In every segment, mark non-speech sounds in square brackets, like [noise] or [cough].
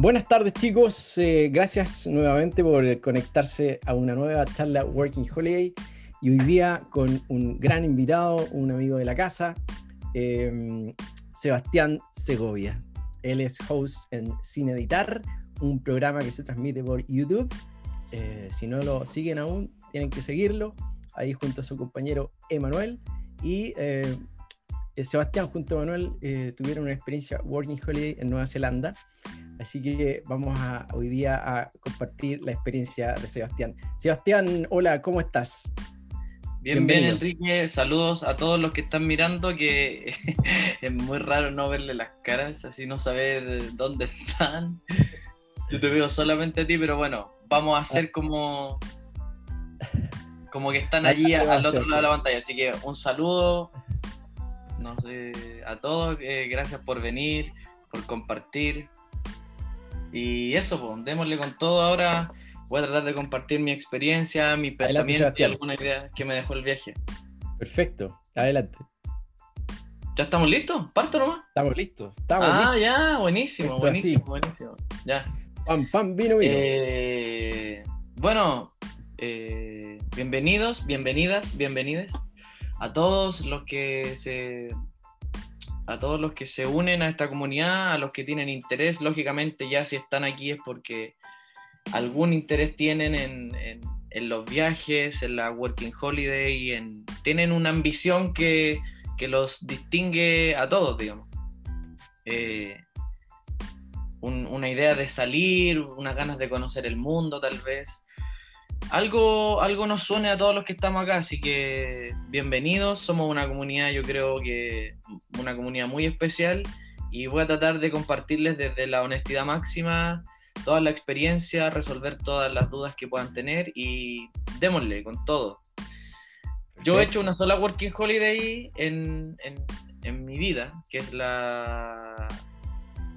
Buenas tardes chicos, eh, gracias nuevamente por conectarse a una nueva charla Working Holiday y hoy día con un gran invitado, un amigo de la casa, eh, Sebastián Segovia. Él es host en Sin Editar, un programa que se transmite por YouTube. Eh, si no lo siguen aún, tienen que seguirlo, ahí junto a su compañero Emanuel. Y Sebastián junto a Emanuel tuvieron una experiencia Working Holiday en Nueva Zelanda Así que vamos a, hoy día a compartir la experiencia de Sebastián. Sebastián, hola, ¿cómo estás? Bien, bien, Enrique. Saludos a todos los que están mirando, que [laughs] es muy raro no verle las caras, así no saber dónde están. Yo te veo solamente a ti, pero bueno, vamos a hacer como, como que están allí al otro lado de la pantalla. Así que un saludo no sé, a todos. Eh, gracias por venir, por compartir. Y eso, pues, démosle con todo ahora. Voy a tratar de compartir mi experiencia, mi pensamiento y alguna idea que me dejó el viaje. Perfecto, adelante. ¿Ya estamos listos? ¿Parto nomás? Estamos listos. Estamos ah, ya, buenísimo, buenísimo, buenísimo. Ya. Pam, pam, vino, vino. Eh, bueno, eh, bienvenidos, bienvenidas, bienvenides a todos los que se a todos los que se unen a esta comunidad, a los que tienen interés. Lógicamente ya si están aquí es porque algún interés tienen en, los viajes, en la Working Holiday, en, tienen una ambición que, los distingue a todos, digamos. Eh, una idea de salir, unas ganas de conocer el mundo tal vez algo, algo nos suene a todos los que estamos acá, así que bienvenidos, somos una comunidad, yo creo que una comunidad muy especial y voy a tratar de compartirles desde la honestidad máxima toda la experiencia, resolver todas las dudas que puedan tener y démosle con todo. Yo he hecho una sola Working Holiday en, en mi vida, que es la...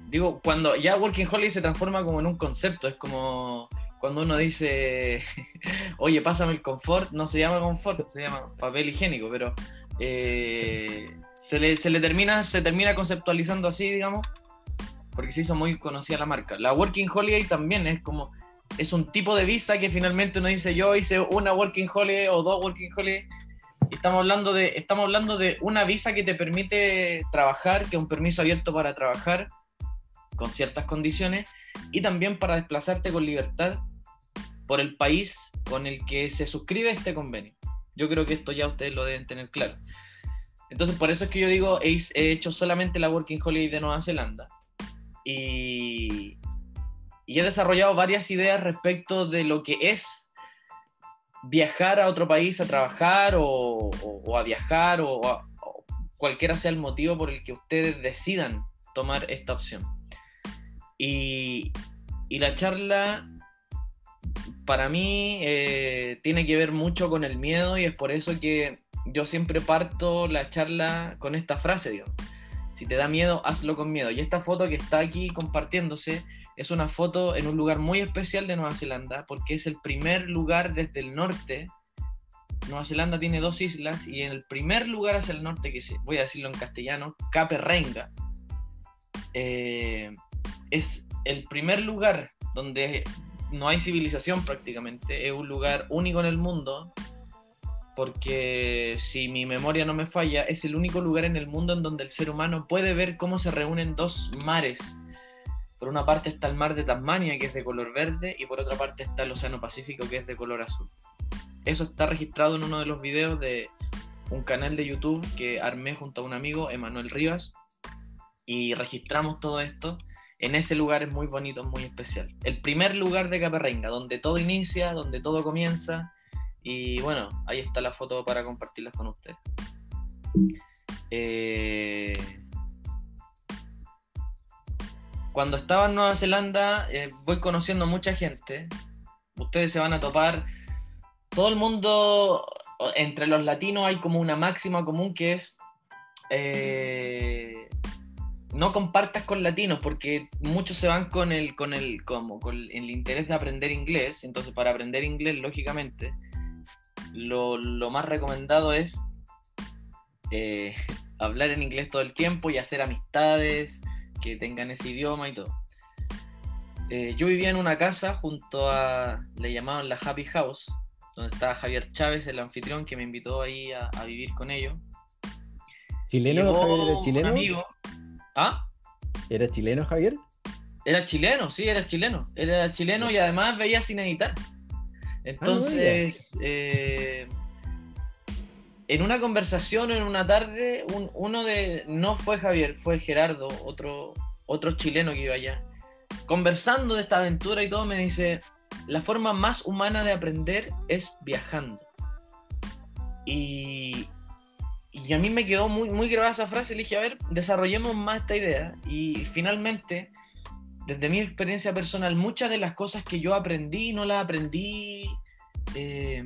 Digo, cuando ya Working Holiday se transforma como en un concepto, es como cuando uno dice, [laughs] oye, pásame el confort, no se llama confort, se llama papel higiénico, pero eh, se, le, termina, se termina conceptualizando así, digamos, porque se hizo muy conocida la marca. La Working Holiday también es como, es un tipo de visa que finalmente uno dice, yo hice una Working Holiday o dos Working Holiday. Estamos hablando, de, estamos hablando de una visa que te permite trabajar, que es un permiso abierto para trabajar con ciertas condiciones y también para desplazarte con libertad por el país con el que se suscribe este convenio. Yo creo que esto ya ustedes lo deben tener claro. Entonces, por eso es que yo digo, he, hecho solamente la Working Holiday de Nueva Zelanda y, he desarrollado varias ideas respecto de lo que es viajar a otro país a trabajar o, a viajar o, cualquiera sea el motivo por el que ustedes decidan tomar esta opción. Y la charla para mí eh, tiene que ver mucho con el miedo y es por eso que yo siempre parto la charla con esta frase, digo, si te da miedo, hazlo con miedo. Y esta foto que está aquí compartiéndose es una foto en un lugar muy especial de Nueva Zelanda porque es el primer lugar desde el norte. Nueva Zelanda tiene dos islas y en el primer lugar hacia el norte, que voy a decirlo en castellano, Cape Renga, eh, es el primer lugar donde no hay civilización prácticamente, es un lugar único en el mundo, porque si mi memoria no me falla, es el único lugar en el mundo en donde el ser humano puede ver cómo se reúnen dos mares. Por una parte está el mar de Tasmania, que es de color verde, y por otra parte está el Océano Pacífico, que es de color azul. Eso está registrado en uno de los videos de un canal de YouTube que armé junto a un amigo, Emanuel Rivas, y registramos todo esto en ese lugar es muy bonito, muy especial. El primer lugar de Caperrenga, donde todo inicia, donde todo comienza. Y bueno, ahí está la foto para compartirlas con ustedes. Eh, cuando estaba en Nueva Zelanda, eh, voy conociendo mucha gente. Ustedes se van a topar. Todo el mundo, entre los latinos, hay como una máxima común que es. Eh, no compartas con latinos porque muchos se van con el con el como con el interés de aprender inglés entonces para aprender inglés lógicamente lo, más recomendado es eh, [laughs] hablar en inglés todo el tiempo y hacer amistades que tengan ese idioma y todo eh, yo vivía en una casa junto a, le llamaban la Happy House, donde estaba Javier Chávez, el anfitrión, que me invitó ahí a, a vivir con ellos. ¿Chileno, Javier? ¿Era un chileno? amigo. ¿Ah? ¿Era chileno, Javier? Era chileno, sí, era chileno. Era chileno y además veía sin editar. Entonces, eh, en una conversación, en una tarde, un- uno de. No fue Javier, fue Gerardo, otro, otro chileno que iba allá. Conversando de esta aventura y todo, me dice: La forma más humana de aprender es viajando. Y, y a mí me quedó muy, muy grabada esa frase. Le dije: A ver, desarrollemos más esta idea. Y finalmente desde mi experiencia personal, muchas de las cosas que yo aprendí no las aprendí eh,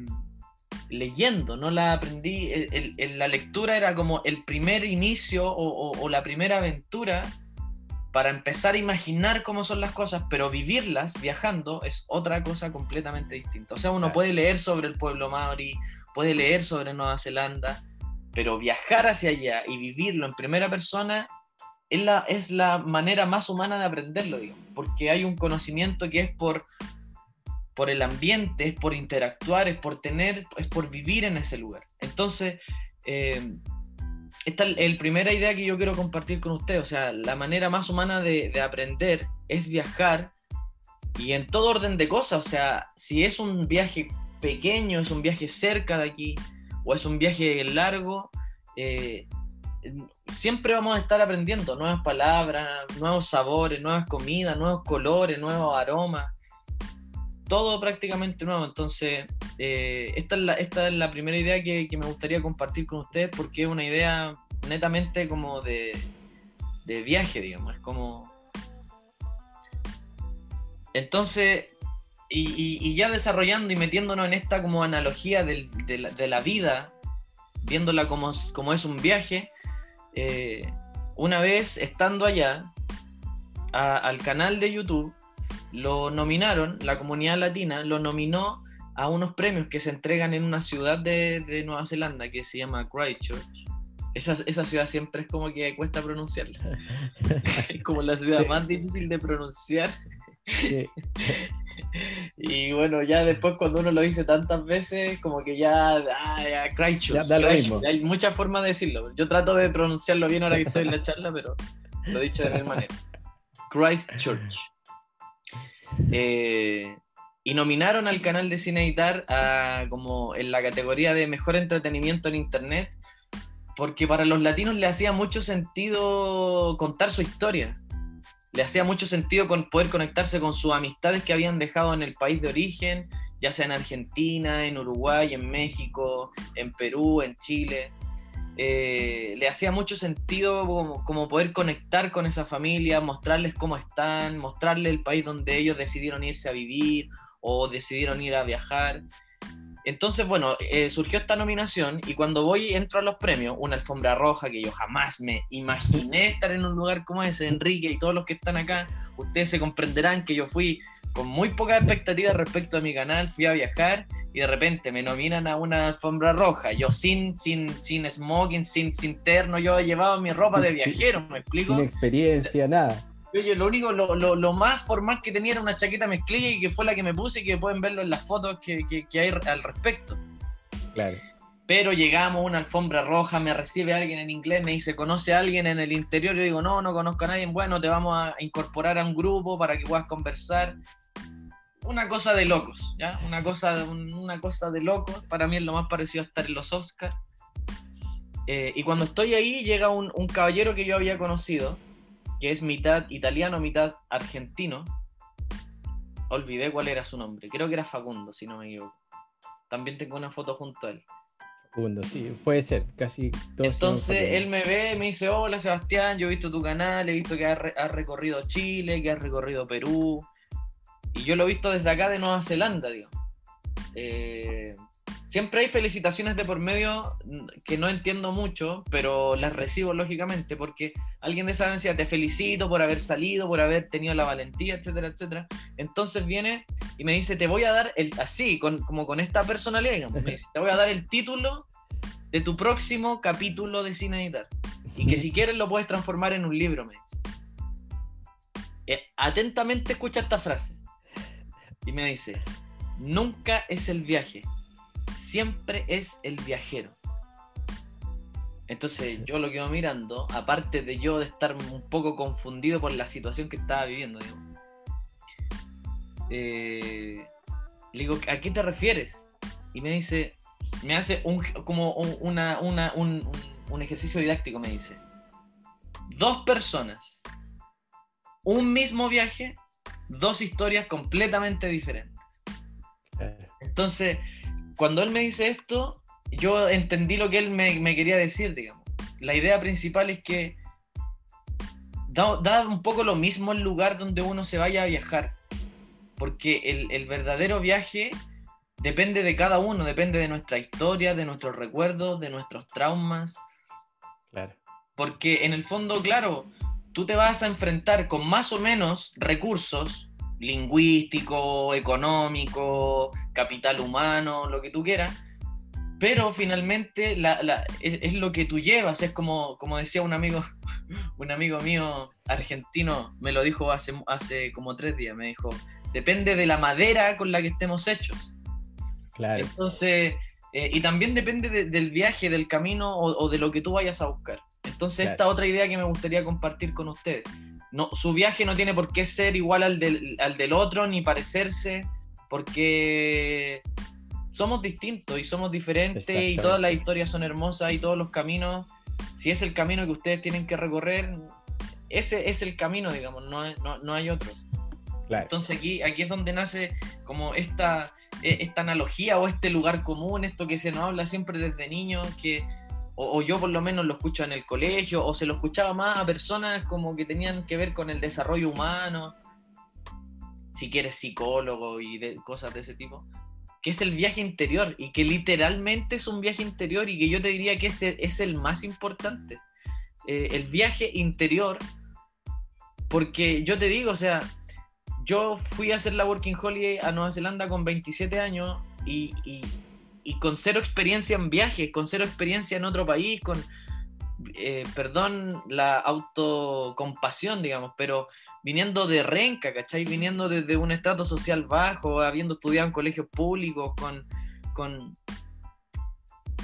leyendo, no las aprendí. el- el- el- la lectura era como el primer inicio o, o- o la primera aventura para empezar a imaginar cómo son las cosas, pero vivirlas viajando es otra cosa completamente distinta. O sea, uno puede leer sobre el pueblo maori, puede leer sobre Nueva Zelanda, pero viajar hacia allá y vivirlo en primera persona es la, es la manera más humana de aprenderlo, digamos, porque hay un conocimiento que es por, por el ambiente, es por interactuar, es por tener, es por vivir en ese lugar. Entonces, eh, esta es la primera idea que yo quiero compartir con usted, o sea, la manera más humana de, de aprender es viajar y en todo orden de cosas, o sea, si es un viaje pequeño, es un viaje cerca de aquí, o es un viaje largo, eh, siempre vamos a estar aprendiendo nuevas palabras, nuevos sabores, nuevas comidas, nuevos colores, nuevos aromas, todo prácticamente nuevo. Entonces, eh, esta, es la, primera idea que, que me gustaría compartir con ustedes porque es una idea netamente como de, de viaje, digamos, es como... Entonces, y, y- y ya desarrollando y metiéndonos en esta como analogía del- de, la, de la vida, viéndola como, como es un viaje, eh, una vez estando allá, a- al canal de YouTube, lo nominaron, la comunidad latina lo nominó a unos premios que se entregan en una ciudad de, de Nueva Zelanda que se llama Christchurch. Esa, esa ciudad siempre es como que cuesta pronunciarla. [laughs] es como la ciudad Sí. más difícil de pronunciar. Sí. [laughs] Y bueno, ya después cuando uno lo dice tantas veces, como que ya, ah, ya Christchurch, Ya mismo. hay muchas formas de decirlo. Yo trato de pronunciarlo bien ahora que estoy en la charla, pero lo he dicho de mil [laughs] maneras. Christchurch. Eh, y nominaron al canal de Cine Editar a, como en la categoría de mejor entretenimiento en internet, porque para los latinos le hacía mucho sentido contar su historia. Le hacía mucho sentido poder conectarse con sus amistades que habían dejado en el país de origen, ya sea en Argentina, en Uruguay, en México, en Perú, en Chile. Eh, le hacía mucho sentido como poder conectar con esa familia, mostrarles cómo están, mostrarles el país donde ellos decidieron irse a vivir o decidieron ir a viajar. Entonces, bueno, eh, surgió esta nominación y cuando voy entro a los premios, una alfombra roja que yo jamás me imaginé estar en un lugar como ese, Enrique y todos los que están acá, ustedes se comprenderán que yo fui con muy pocas expectativas respecto a mi canal, fui a viajar y de repente me nominan a una alfombra roja, yo sin, sin, sin smoking, sin, sin terno, yo llevaba mi ropa de viajero, ¿me explico? Sin experiencia, nada. Oye, lo único, lo, lo- lo más formal que tenía era una chaqueta mezclilla y que fue la que me puse y que pueden verlo en las fotos que, que- que hay al respecto. Claro. Pero llegamos una alfombra roja, me recibe alguien en inglés, me dice, ¿conoce a alguien en el interior? Yo digo, no, no conozco a nadie. Bueno, te vamos a incorporar a un grupo para que puedas conversar. Una cosa de locos, ¿ya? Una cosa, una cosa de locos. Para mí es lo más parecido a estar en los Oscars. Eh, y cuando estoy ahí llega un, un caballero que yo había conocido, que es mitad italiano, mitad argentino. Olvidé cuál era su nombre. Creo que era Facundo, si no me equivoco. También tengo una foto junto a él. Facundo, sí, puede ser, casi todos. Entonces él me ve, me dice, hola Sebastián, yo he visto tu canal, he visto que has, re- has recorrido Chile, que has recorrido Perú, y yo lo he visto desde acá de Nueva Zelanda, digo. Eh, siempre hay felicitaciones de por medio que no entiendo mucho, pero las recibo lógicamente, porque alguien de esa decía, te felicito por haber salido, por haber tenido la valentía, etcétera, etcétera. Entonces viene y me dice, te voy a dar, el, así, con, como con esta personalidad, digamos, me dice, te voy a dar el título de tu próximo capítulo de Cine Editar. Y que si quieres lo puedes transformar en un libro, me dice. Eh, atentamente escucha esta frase. Y me dice, nunca es el viaje, siempre es el viajero. Entonces yo lo quedo mirando, aparte de yo de estar un poco confundido por la situación que estaba viviendo, eh, le digo, ¿a qué te refieres? Y me dice, me hace un, como un, un ejercicio didáctico, me dice. Dos personas, un mismo viaje, dos historias completamente diferentes. Entonces, cuando él me dice esto, yo entendí lo que él me, quería decir, digamos. La idea principal es que da, un poco lo mismo el lugar donde uno se vaya a viajar, porque el, verdadero viaje depende de cada uno, depende de nuestra historia, de nuestros recuerdos, de nuestros traumas. Claro. Porque en el fondo, claro, tú te vas a enfrentar con más o menos recursos lingüístico, económico, capital humano, lo que tú quieras, pero finalmente es, lo que tú llevas, es como, como decía un amigo, [laughs] un amigo mío argentino, me lo dijo hace, hace como tres días, me dijo, depende de la madera con la que estemos hechos. Claro. Entonces, eh, y también depende del viaje, del camino o, de lo que tú vayas a buscar. Entonces, esta otra idea que me gustaría compartir con ustedes. No, su viaje no tiene por qué ser igual al del, al del otro, ni parecerse, porque somos distintos y somos diferentes y todas las historias son hermosas y todos los caminos, si es el camino que ustedes tienen que recorrer, ese es el camino, digamos, no, no, hay otro. Entonces aquí, aquí es donde nace como esta, e, esta analogía o este lugar común, esto que se nos habla siempre desde niños, que o, yo por lo menos lo escucho en el colegio, o se lo escuchaba más a personas como que tenían que ver con el desarrollo humano, si quieres psicólogo y de, cosas de ese tipo que es el viaje interior y que literalmente es un viaje interior y que yo te diría que ese es el más importante. Eh, el viaje interior, porque yo te digo, o sea, yo fui a hacer la Working Holiday a Nueva Zelanda con 27 años y, y, con cero experiencia en viajes, con cero experiencia en otro país, con, eh, perdón, la autocompasión, digamos, pero viniendo de Renca, ¿cachai? Viniendo desde un estrato social bajo, habiendo estudiado en colegios públicos, con, con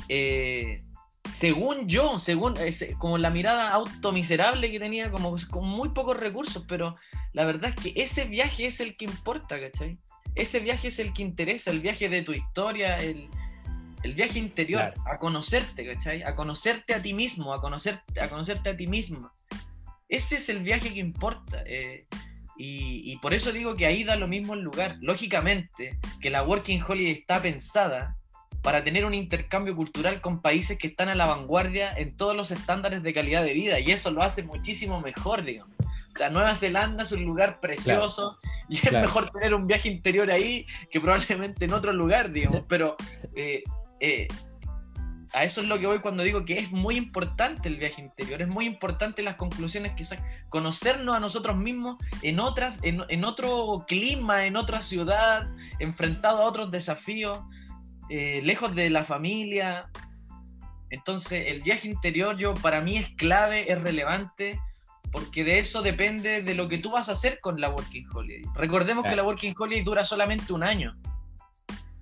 eh, según yo, según como la mirada automiserable que tenía, como con muy pocos recursos, pero la verdad es que ese viaje es el que importa, ¿cachai? Ese viaje es el que interesa, el viaje de tu historia, el, viaje interior, a conocerte, ¿cachai? A conocerte a ti mismo, a, conocerte, a conocerte a ti misma. Ese es el viaje que importa. Eh, y, por eso digo que ahí da lo mismo el lugar. Lógicamente, que la Working Holiday está pensada para tener un intercambio cultural con países que están a la vanguardia en todos los estándares de calidad de vida. Y eso lo hace muchísimo mejor, digamos. O sea, Nueva Zelanda es un lugar precioso y es mejor tener un viaje interior ahí que probablemente en otro lugar, digamos. [laughs] Pero eh, eh, a eso es lo que voy cuando digo que es muy importante el viaje interior, es muy importante las conclusiones que sacan, conocernos a nosotros mismos en, otras, en, otro clima, en otra ciudad, enfrentado a otros desafíos, eh, lejos de la familia. Entonces el viaje interior yo para mí es clave, es relevante, porque de eso depende de lo que tú vas a hacer con la Working Holiday. Recordemos que la Working Holiday dura solamente un año.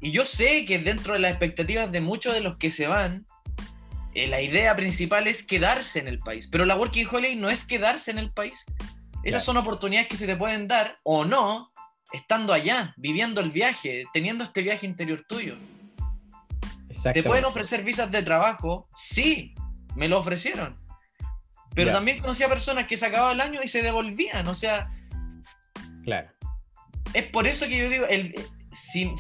Y yo sé que dentro de las expectativas de muchos de los que se van, eh, la idea principal es quedarse en el país. Pero la Working Holiday no es quedarse en el país. Esas son oportunidades que se te pueden dar o no, estando allá, viviendo el viaje, teniendo este viaje interior tuyo. ¿Te pueden ofrecer visas de trabajo? Sí, me lo ofrecieron. Pero también conocía personas que se acababa el año y se devolvían. O sea. Claro. Es por eso que yo digo, el, si,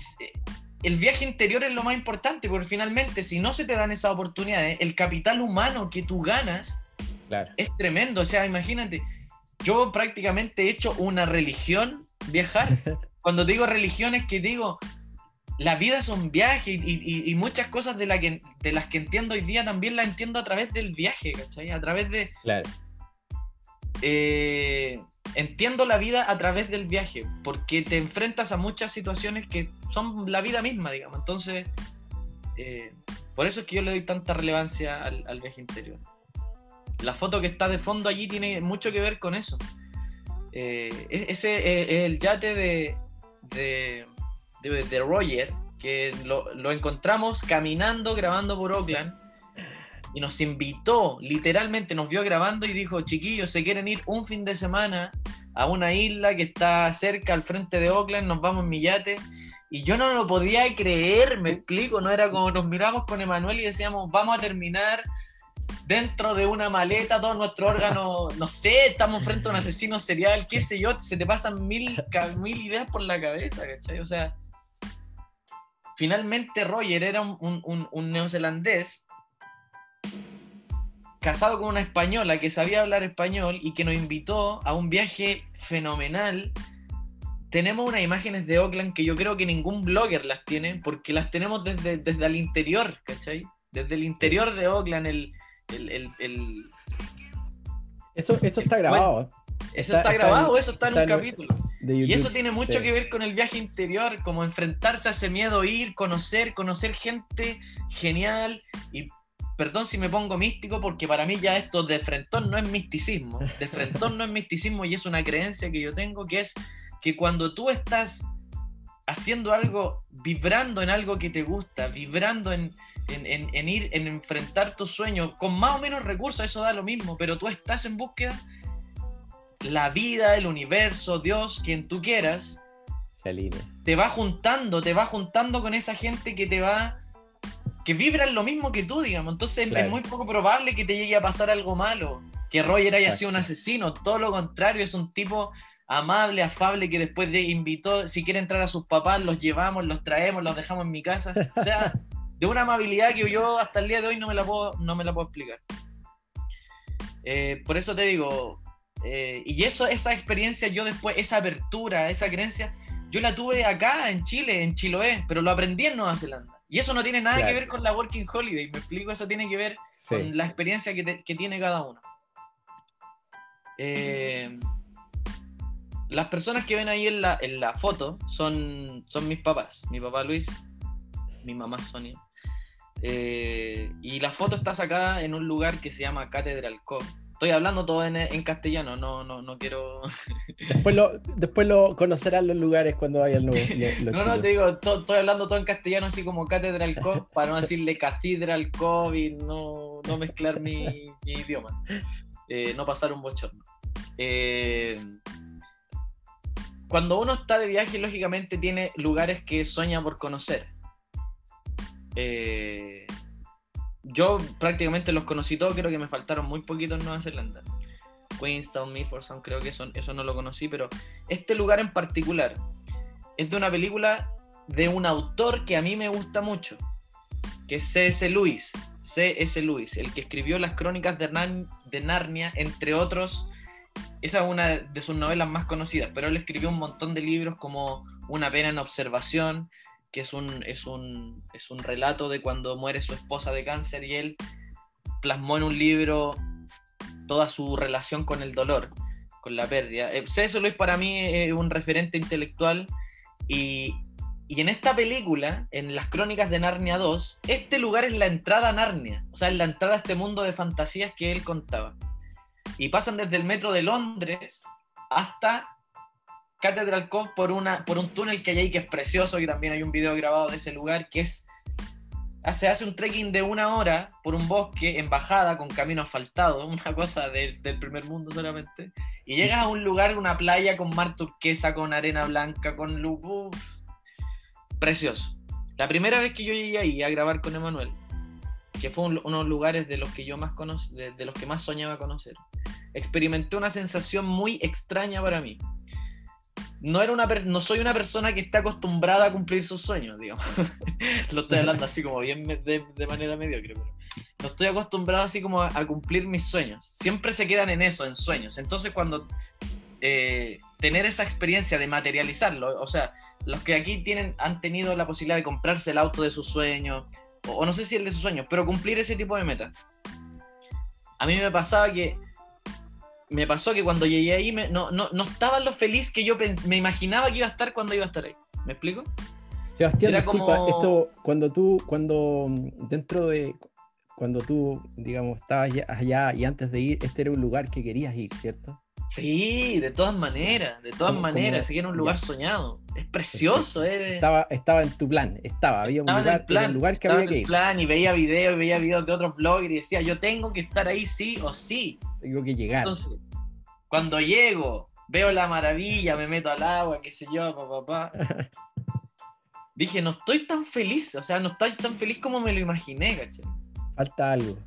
el viaje interior es lo más importante, porque finalmente si no se te dan esas oportunidades, el capital humano que tú ganas es tremendo. O sea, imagínate, yo prácticamente he hecho una religión viajar. [laughs] Cuando digo religión es que digo, la vida es un viaje y, muchas cosas de, la que, de las que entiendo hoy día también las entiendo a través del viaje, ¿cachai? A través de... Claro. Eh, entiendo la vida a través del viaje, porque te enfrentas a muchas situaciones que son la vida misma, digamos. Entonces, eh, por eso es que yo le doy tanta relevancia al, viaje interior. La foto que está de fondo allí tiene mucho que ver con eso. Eh, e-, ese es el yate de, de, de, Roger, que lo, lo, encontramos caminando, grabando por Oakland, y nos invitó, literalmente nos vio grabando y dijo, chiquillos, se quieren ir un fin de semana a una isla que está cerca al frente de Oakland, nos vamos en mi yate. Y yo no lo podía creer, me explico, no era como nos miramos con Emanuel y decíamos, vamos a terminar dentro de una maleta todos nuestros órganos, [laughs] no sé, estamos frente a un asesino serial, qué sé yo, se te pasan mil, mil ideas por la cabeza, ¿cachai? O sea, finalmente Roger era un, neozelandés casado con una española que sabía hablar español y que nos invitó a un viaje fenomenal. Tenemos unas imágenes de Oakland que yo creo que ningún blogger las tiene, porque las tenemos desde, desde el interior, ¿cachai? Desde el interior de Oakland, el, el, Eso, eso está grabado. eso está, grabado, eso está, en un capítulo. y eso tiene mucho que ver con el viaje interior, como enfrentarse a ese miedo, ir, conocer, conocer gente genial. Y perdón si me pongo místico, porque para mí ya esto de frentón no es misticismo. De frentón no es misticismo y es una creencia que yo tengo, que es que cuando tú estás haciendo algo, vibrando en algo que te gusta, vibrando en, en, ir, en enfrentar tus sueños con más o menos recursos, eso da lo mismo, pero tú estás en búsqueda, la vida, el universo, Dios, quien tú quieras, te va juntando, te va juntando con esa gente que te va, que vibran lo mismo que tú, digamos. Entonces es muy poco probable que te llegue a pasar algo malo, que Roger haya sido un asesino, todo lo contrario, es un tipo amable, afable, que después de invitó, si quiere entrar a sus papás, los llevamos, los traemos, los dejamos en mi casa. O sea, de una amabilidad que yo hasta el día de hoy no me la puedo, no me la puedo explicar. Eh, por eso te digo, eh, y eso, esa experiencia, yo después, esa apertura, esa creencia, yo la tuve acá en Chile, en Chiloé, pero lo aprendí en Nueva Zelanda. Y eso no tiene nada que ver con la Working Holiday, me explico, eso tiene que ver con la experiencia que, que tiene cada uno. Eh, las personas que ven ahí en la, en la foto son, son mis papás, mi papá Luis, mi mamá Sonia. Eh, y la foto está sacada en un lugar que se llama Catedral Cove. Estoy hablando todo en, en, castellano, no, no, no quiero. [laughs] Después lo, después lo conocerán los lugares cuando vayan los. los [laughs] no, no, te digo, estoy hablando todo en castellano, así como Catedral Cove, para no decirle Cathedral Cove y no, no mezclar mi, mi idioma. Eh, no pasar un bochorno. Eh, cuando uno está de viaje, lógicamente tiene lugares que sueña por conocer. Eh, yo prácticamente los conocí todos, creo que me faltaron muy poquitos en Nueva Zelanda. Queenstown, Milford Sound, creo que eso, eso no lo conocí, pero este lugar en particular es de una película de un autor que a mí me gusta mucho, que es C.S. Lewis. C.S. Lewis, el que escribió las crónicas de, de Narnia, entre otros. Esa es una de sus novelas más conocidas, pero él escribió un montón de libros como Una pena en observación, que es un, es un, es un relato de cuando muere su esposa de cáncer y él plasmó en un libro toda su relación con el dolor, con la pérdida. Eh, C.S. Lewis para mí es un referente intelectual y, y, en esta película, en las crónicas de Narnia 2, este lugar es la entrada a Narnia, o sea, es la entrada a este mundo de fantasías que él contaba. Y pasan desde el metro de Londres hasta Catedral Cove por, una, por un túnel que hay ahí que es precioso, y también hay un video grabado de ese lugar, que es, se hace un trekking de una hora por un bosque en bajada con camino asfaltado, [laughs] una cosa del primer mundo solamente, y llegas a un lugar, una playa con mar turquesa, con arena blanca, con luz, precioso. La primera vez que yo llegué ahí a grabar con Emanuel, que fue uno de los lugares de los que yo más de los que más soñaba conocer, experimenté una sensación muy extraña para mí no, era una no soy una persona que está acostumbrada a cumplir sus sueños, digamos. [laughs] Lo estoy hablando así como bien de, de manera mediocre, pero no estoy acostumbrado así como a, cumplir mis sueños. Siempre se quedan en eso, en sueños. Entonces cuando eh, tener esa experiencia de materializarlo, o sea, los que aquí tienen, han tenido la posibilidad de comprarse el auto de sus sueños, o, o no sé si el de sus sueños, pero cumplir ese tipo de metas. A mí me pasaba que me pasó que cuando llegué ahí no, no, no, estaba lo feliz que yo me imaginaba que iba a estar cuando iba a estar ahí. ¿Me explico? Sebastián, disculpa, esto cuando tú, cuando dentro de, cuando tú, digamos, estabas allá y antes de ir, este era un lugar que querías ir, ¿cierto? Sí, de todas maneras, de todas Como- maneras, como- seguir en un lugar ya. soñado. Es precioso, eh. Estaba, estaba en tu plan, estaba, había un en lugar, el plan, era el lugar que estaba había en que ir. plan y veía videos, y veía videos de otros bloggers y decía, yo tengo que estar ahí sí o sí. Tengo que llegar. Entonces, cuando llego, veo la maravilla, me meto al agua, qué sé yo, papá, papá. [laughs] Dije, no estoy tan feliz, o sea, no estoy tan feliz como me lo imaginé, ¿cachai? Falta algo.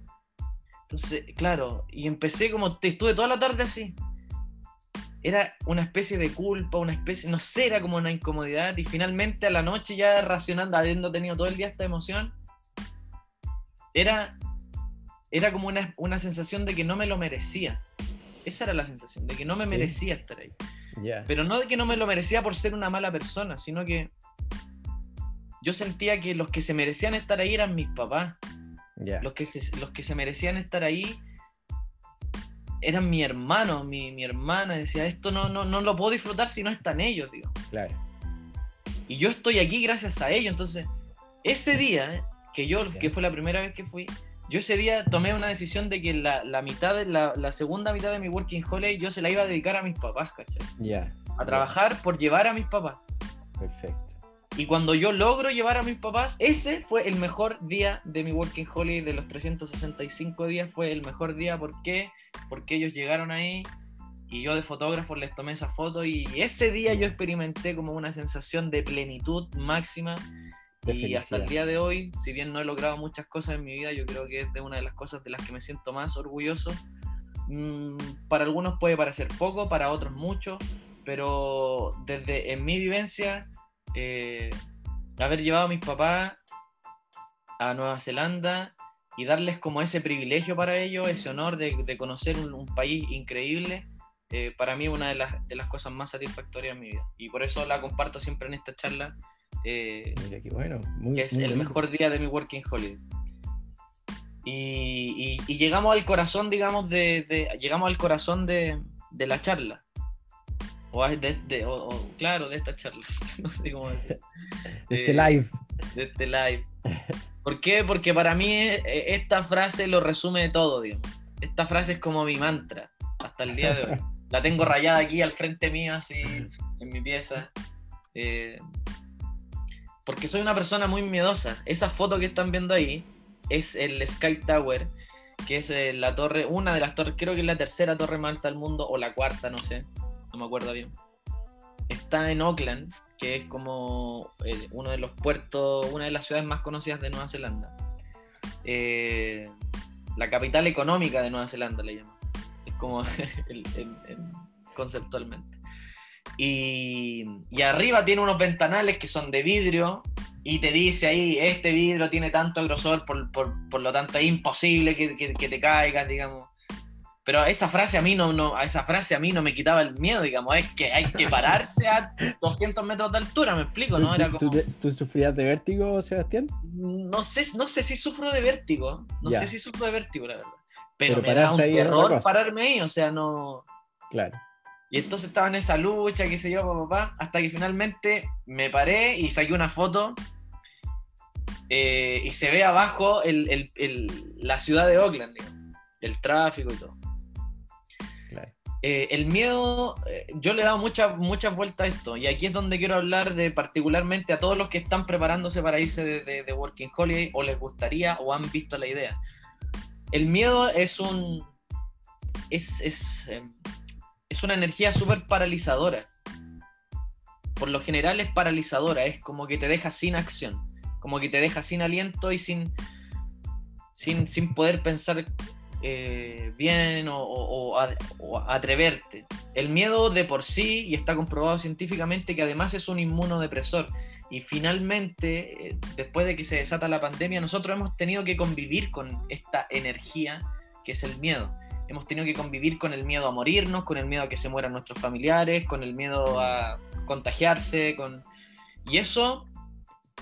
Entonces, claro, y empecé como, estuve toda la tarde así. Era una especie de culpa, una especie, no sé, era como una incomodidad. Y finalmente a la noche, ya racionando, habiendo tenido todo el día esta emoción, era, era como una, una sensación de que no me lo merecía. Esa era la sensación, de que no me Sí. merecía estar ahí. Pero no de que no me lo merecía por ser una mala persona, sino que yo sentía que los que se merecían estar ahí eran mis papás los que se, los que se merecían estar ahí eran mi hermano, mi, mi hermana. Decía, esto no, no, no lo puedo disfrutar si no están ellos, digo. Claro. Y yo estoy aquí gracias a ellos. Entonces, ese [laughs] día, que yo, que fue la primera vez que fui, yo ese día tomé una decisión de que la, la mitad de la, la segunda mitad de mi working holiday yo se la iba a dedicar a mis papás, ¿cachai? Ya. A trabajar por llevar a mis papás. Perfecto. Y cuando yo logro llevar a mis papás, ese fue el mejor día de mi Working Holiday de los 365 días. Fue el mejor día. ¿Por qué? Porque ellos llegaron ahí y yo de fotógrafo les tomé esa foto y ese día yo experimenté como una sensación de plenitud máxima. De y hasta el día de hoy, si bien no he logrado muchas cosas en mi vida, yo creo que es de una de las cosas de las que me siento más orgulloso. Mm, para algunos puede parecer poco, para otros mucho, pero desde en mi vivencia, eh, haber llevado a mis papás a Nueva Zelanda y darles como ese privilegio para ellos, ese honor de, de conocer un, un país increíble, eh, para mí una de las, de las cosas más satisfactorias de mi vida. Y por eso la comparto siempre en esta charla, eh, Mira qué bueno. Muy, que es muy el bonito. mejor día de mi Working Holiday. Y, y- y llegamos al corazón, digamos, de, de- llegamos al corazón de, de la charla. O, de, de- o- o, claro, de esta charla. [laughs] no sé cómo decir. Este Eh, live. de este live. ¿Por qué? Porque para mí eh, esta frase lo resume todo, digamos. Esta frase es como mi mantra hasta el día de hoy. [laughs] La tengo rayada aquí al frente mío, así, en mi pieza. Eh, porque soy una persona muy miedosa. Esa foto que están viendo ahí es el Sky Tower, que es la torre, una de las torres, creo que es la tercera torre más alta del mundo, o la cuarta, no sé, no me acuerdo bien. Está en Auckland, que es como eh, uno de los puertos, una de las ciudades más conocidas de Nueva Zelanda. Eh, la capital económica de Nueva Zelanda le llaman. Es como [laughs] el- el- el- conceptualmente. Y, y arriba tiene unos ventanales que son de vidrio y te dice ahí, este vidrio tiene tanto grosor, por, por- por lo tanto es imposible que, que- que te caigas, digamos. Pero esa frase a mí no, no, esa frase a mí no me quitaba el miedo, digamos, es que hay que pararse a 200 metros de altura, me explico, ¿no? ¿Tú, Era como, tú te- tú sufrías de vértigo, Sebastián? no sé, no sé si sufro de vértigo, no Ya. sé si sufro de vértigo, la verdad. Pero, Pero me da un terror pararme ahí, o sea, no... Claro. Y entonces estaba en esa lucha, qué sé yo, papá, papá, hasta que finalmente me paré y saqué una foto eh, y se ve abajo el- el- el- la ciudad de Oakland, digamos, el tráfico y todo. Eh, el miedo, eh, yo le he dado muchas muchas vueltas a esto y aquí es donde quiero hablar de particularmente a todos los que están preparándose para irse de, de- Working Holiday o les gustaría o han visto la idea. El miedo es un... es, es, eh, es una energía súper paralizadora. Por lo general es paralizadora, es como que te deja sin acción, como que te deja sin aliento y sin, sin, sin poder pensar eh, bien o, atreverte. El miedo de por sí, y está comprobado científicamente que además es un inmunodepresor. Y finalmente, eh, después de que se desata la pandemia, nosotros hemos tenido que convivir con esta energía que es el miedo. Hemos tenido que convivir con el miedo a morirnos, con el miedo a que se mueran nuestros familiares, con el miedo a contagiarse, con... Y eso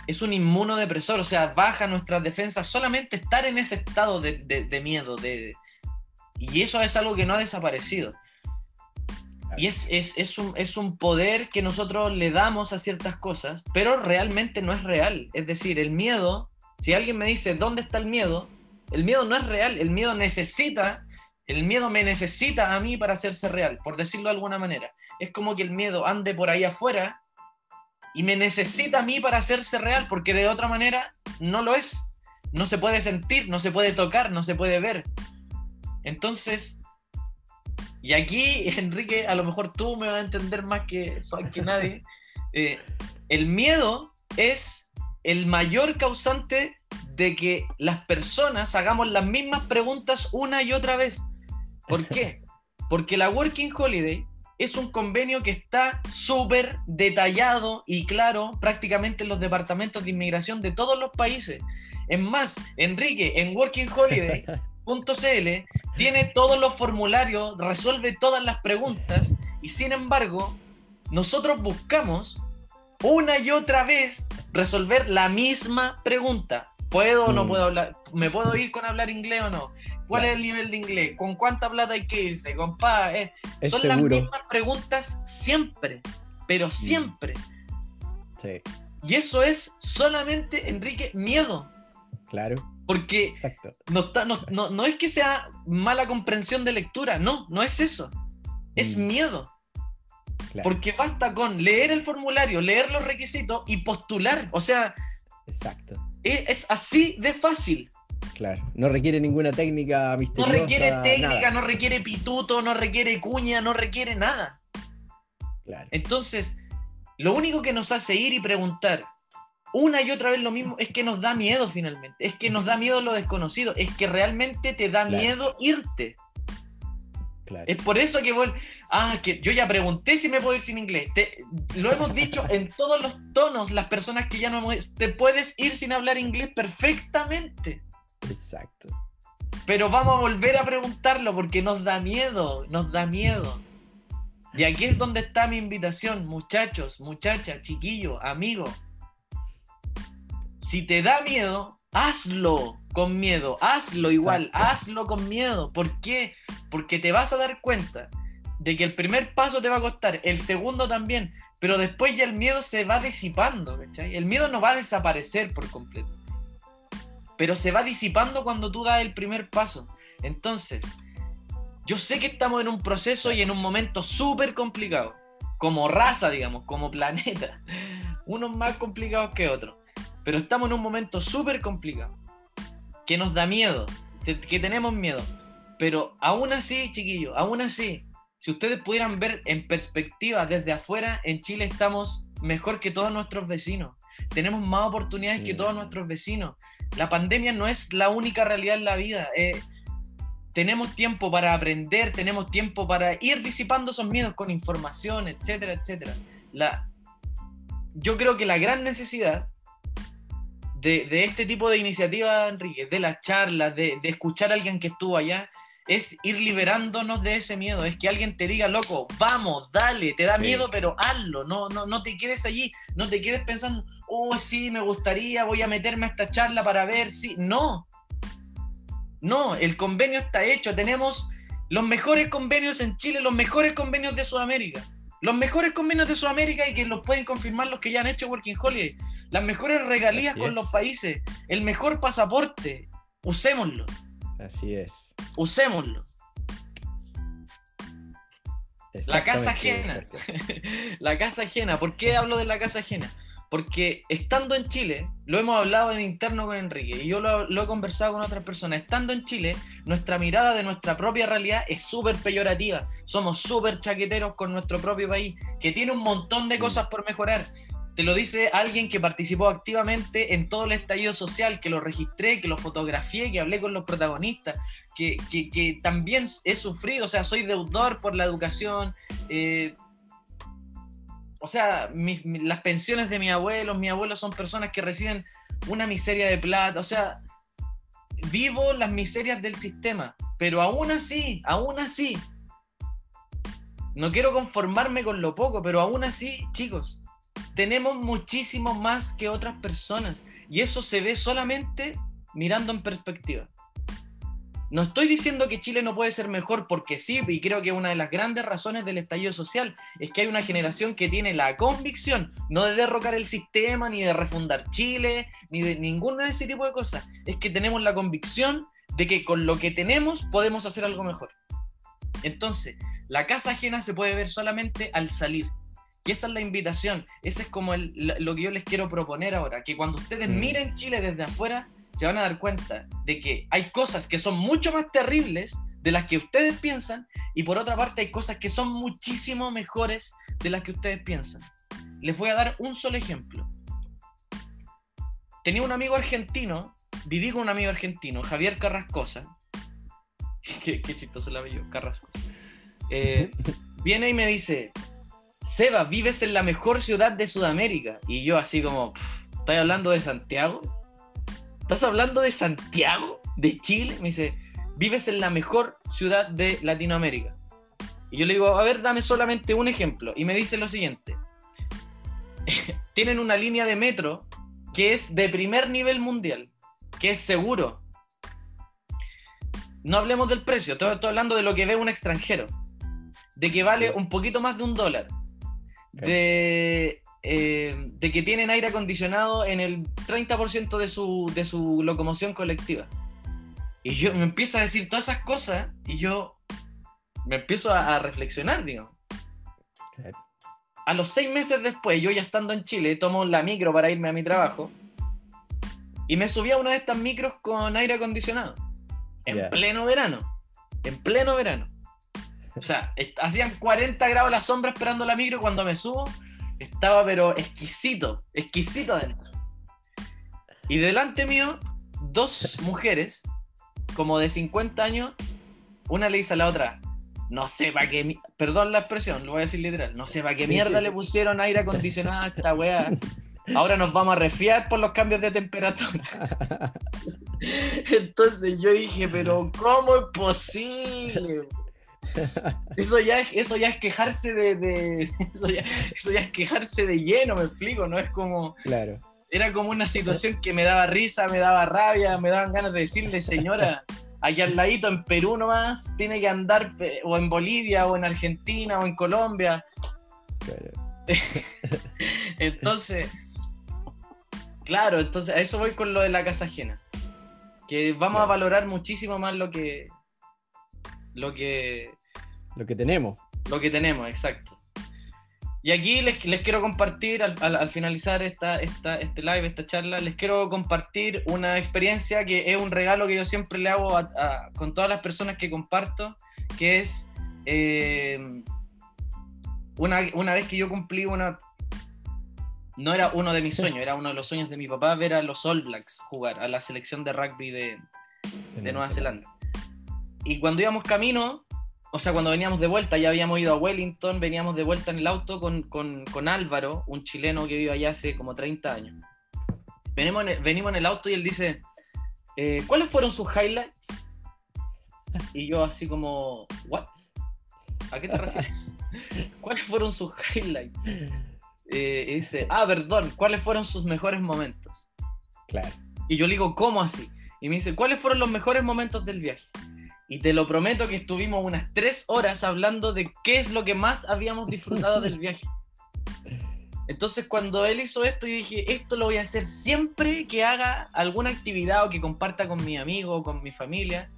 es un inmunodepresor, o sea, baja nuestras defensas solamente estar en ese estado de, de- de miedo. De... Y eso es algo que no ha desaparecido. Y es, es, es un, es un poder que nosotros le damos a ciertas cosas, pero realmente no es real. Es decir, el miedo, si alguien me dice, ¿dónde está el miedo? El miedo no es real, el miedo necesita El miedo me necesita a mí para hacerse real, por decirlo de alguna manera. Es como que el miedo ande por ahí afuera y me necesita a mí para hacerse real, porque de otra manera no lo es. No se puede sentir, no se puede tocar, no se puede ver. Entonces, y aquí, [laughs] Enrique, a lo mejor tú me vas a entender más que, que nadie. [laughs] Eh, el miedo es el mayor causante de que las personas hagamos las mismas preguntas una y otra vez. ¿Por qué? [laughs] Porque la Working Holiday es un convenio que está súper detallado y claro prácticamente en los departamentos de inmigración de todos los países. Es más, Enrique, en Working Holiday .cl [laughs] tiene todos los formularios, resuelve todas las preguntas y sin embargo nosotros buscamos una y otra vez resolver la misma pregunta. ¿Puedo o no mm. puedo hablar? ¿Me puedo ir con hablar inglés o no? ¿Cuál es el nivel de inglés? ¿Con cuánta plata hay que irse? Compa, eh, son las mismas preguntas siempre, pero mm. siempre. Sí. Y eso es solamente, Enrique, miedo. Claro. Porque No, no, es que sea mala comprensión de lectura, no, no es eso. Es mm. miedo. Porque basta con leer el formulario, leer los requisitos y postular. O sea, Exacto. Es, así de fácil. Claro, no requiere ninguna técnica misteriosa. No requiere técnica, no requiere pituto, no requiere cuña, no requiere nada. Claro. Entonces, lo único que nos hace ir y preguntar, una y otra vez lo mismo, es que nos da miedo finalmente, es que nos da miedo lo desconocido, es que realmente te da miedo irte. Es por eso que voy, ah, que yo ya pregunté si me puedo ir sin inglés. lo hemos dicho [laughs] en todos los tonos, las personas que ya no te puedes ir sin hablar inglés perfectamente. Exacto. Pero vamos a volver a preguntarlo porque nos da miedo, nos da miedo. Y aquí es donde está mi invitación, muchachos, muchachas, chiquillos, amigos si te da miedo, hazlo con miedo, hazlo igual, hazlo con miedo. ¿Por qué? Porque te vas a dar cuenta de que el primer paso te va a costar, el segundo también, pero después ya el miedo se va disipando, ¿cachai? El miedo no va a desaparecer por completo, pero se va disipando cuando tú das el primer paso. Entonces, yo sé que estamos en un proceso y en un momento súper complicado, como raza, digamos, como planeta, [laughs] unos más complicados que otros. Pero estamos en un momento súper complicado, que nos da miedo, que, tenemos miedo. Pero aún así, chiquillos, aún así, si ustedes pudieran ver en perspectiva desde afuera, en Chile estamos mejor que todos nuestros vecinos. Tenemos más oportunidades que todos nuestros vecinos. La pandemia no es la única realidad en la vida. Eh, tenemos tiempo para aprender, tenemos tiempo para ir disipando esos miedos con información, etcétera, etcétera. La, yo creo que la gran necesidad de, este tipo de iniciativa, Enrique, de las charlas, de, escuchar a alguien que estuvo allá, es ir liberándonos de ese miedo. Es que alguien te diga, loco, vamos, dale, te da miedo, pero hazlo. No, no, no te quedes allí, no te quedes pensando, oh, sí, me gustaría, voy a meterme a esta charla para ver si. No. No, el convenio está hecho. Tenemos los mejores convenios en Chile, los mejores convenios de Sudamérica. Los mejores convenios de Sudamérica y que los pueden confirmar los que ya han hecho Working Holiday. Las mejores regalías con los países. El mejor pasaporte. Usémoslo. Así es. Usémoslo. La casa ajena. [laughs] la casa ajena. ¿Por qué hablo de la casa ajena? Porque estando en Chile, lo hemos hablado en interno con Enrique y yo lo, he conversado con otras personas, estando en Chile, nuestra mirada de nuestra propia realidad es súper peyorativa. Somos súper chaqueteros con nuestro propio país, que tiene un montón de mm. cosas por mejorar. Te lo dice alguien que participó activamente en todo el estallido social, que lo registré, que lo fotografié, que hablé con los protagonistas, que, también he sufrido, o sea, soy deudor por la educación. Eh, o sea, las pensiones de mi abuelo, mi abuelo son personas que reciben una miseria de plata, o sea, vivo las miserias del sistema, pero aún así, aún así, no quiero conformarme con lo poco, pero aún así, chicos, tenemos muchísimo más que otras personas y eso se ve solamente mirando en perspectiva. No estoy diciendo que Chile no puede ser mejor porque sí, y creo que una de las grandes razones del estallido social es que hay una generación que tiene la convicción, no de derrocar el sistema, ni de refundar Chile, ni de ninguna de ese tipo de cosas, es que tenemos la convicción de que con lo que tenemos podemos hacer algo mejor. Entonces, la casa ajena se puede ver solamente al salir. Y esa es la invitación, ese es como el- lo lo que yo les quiero proponer ahora, que cuando ustedes Mm. miren Chile desde afuera, se van a dar cuenta de que hay cosas que son mucho más terribles de las que ustedes piensan, y por otra parte hay cosas que son muchísimo mejores de las que ustedes piensan. Les voy a dar un solo ejemplo. Tenía un amigo argentino, viví con un amigo argentino, Javier Carrascosa. [laughs] qué, qué chistoso el apellido, Carrascosa. Eh, [laughs] viene y me dice, Seba, vives en la mejor ciudad de Sudamérica. Y yo así como, "Pff, ¿estás hablando de Santiago? ¿Estás hablando de Santiago? ¿De Chile? Me dice, vives en la mejor ciudad de Latinoamérica. Y yo le digo, a ver, dame solamente un ejemplo. Y me dice lo siguiente. [laughs] Tienen una línea de metro que es de primer nivel mundial, que es seguro. No hablemos del precio, estoy, estoy hablando de lo que ve un extranjero. De que vale un poquito más de un dólar. De, eh, de que tienen aire acondicionado en el 30% de su, de su locomoción colectiva. Y yo me empiezo a decir todas esas cosas y yo me empiezo a, a reflexionar, digo. Claro. A los seis meses después, yo ya estando en Chile, tomo la micro para irme a mi trabajo y me subí a una de estas micros con aire acondicionado. En pleno verano. En pleno verano. O sea, hacían 40 grados la sombra esperando la micro cuando me subo estaba pero exquisito, exquisito adentro. Y delante mío, dos mujeres, como de 50 años, una le dice a la otra, no sé para qué, perdón la expresión, lo voy a decir literal, no sé para qué Sí, mierda sí. le pusieron aire acondicionado a esta weá. [laughs] Ahora nos vamos a resfriar por los cambios de temperatura. [laughs] Entonces yo dije, pero ¿cómo es posible? Eso ya es, eso ya es quejarse de, de- [laughs] eso, ya, eso ya es quejarse de lleno, me explico, no es como, claro. era como una situación que me daba risa, me daba rabia, me daban ganas de decirle, señora, aquí al ladito en Perú nomás, tiene que andar, o en Bolivia, o en Argentina, o en Colombia. claro. [laughs] Entonces, claro, entonces a eso voy con lo de la casa ajena. Que vamos a valorar muchísimo más lo que, lo que, Lo que tenemos. lo que tenemos, exacto. Y aquí les, les quiero compartir, al, al- al finalizar esta, esta, este live, esta charla, les quiero compartir una experiencia que es un regalo que yo siempre le hago a- a- con todas las personas que comparto, que es eh, una, una vez que yo cumplí una... No era uno de mis sueños, era uno de los sueños de mi papá ver a los All Blacks jugar, a la selección de rugby de, de Nueva Zelanda. Y cuando íbamos camino, o sea, cuando veníamos de vuelta, ya habíamos ido a Wellington, veníamos de vuelta en el auto con, con- con Álvaro, un chileno que vive allá hace como 30 años. Venimos en el, venimos en el auto y él dice, eh, ¿cuáles fueron sus highlights? Y yo así como, ¿what? ¿A qué te refieres? [laughs] ¿Cuáles fueron sus highlights? Eh, y dice, ah, perdón, ¿cuáles fueron sus mejores momentos? Claro. Y yo le digo, ¿cómo así? Y me dice, ¿cuáles fueron los mejores momentos del viaje? Y te lo prometo que estuvimos unas tres horas hablando de qué es lo que más habíamos disfrutado del [laughs] viaje. Entonces cuando él hizo esto, yo dije, esto lo voy a hacer siempre que haga alguna actividad o que comparta con mi amigo o con mi familia.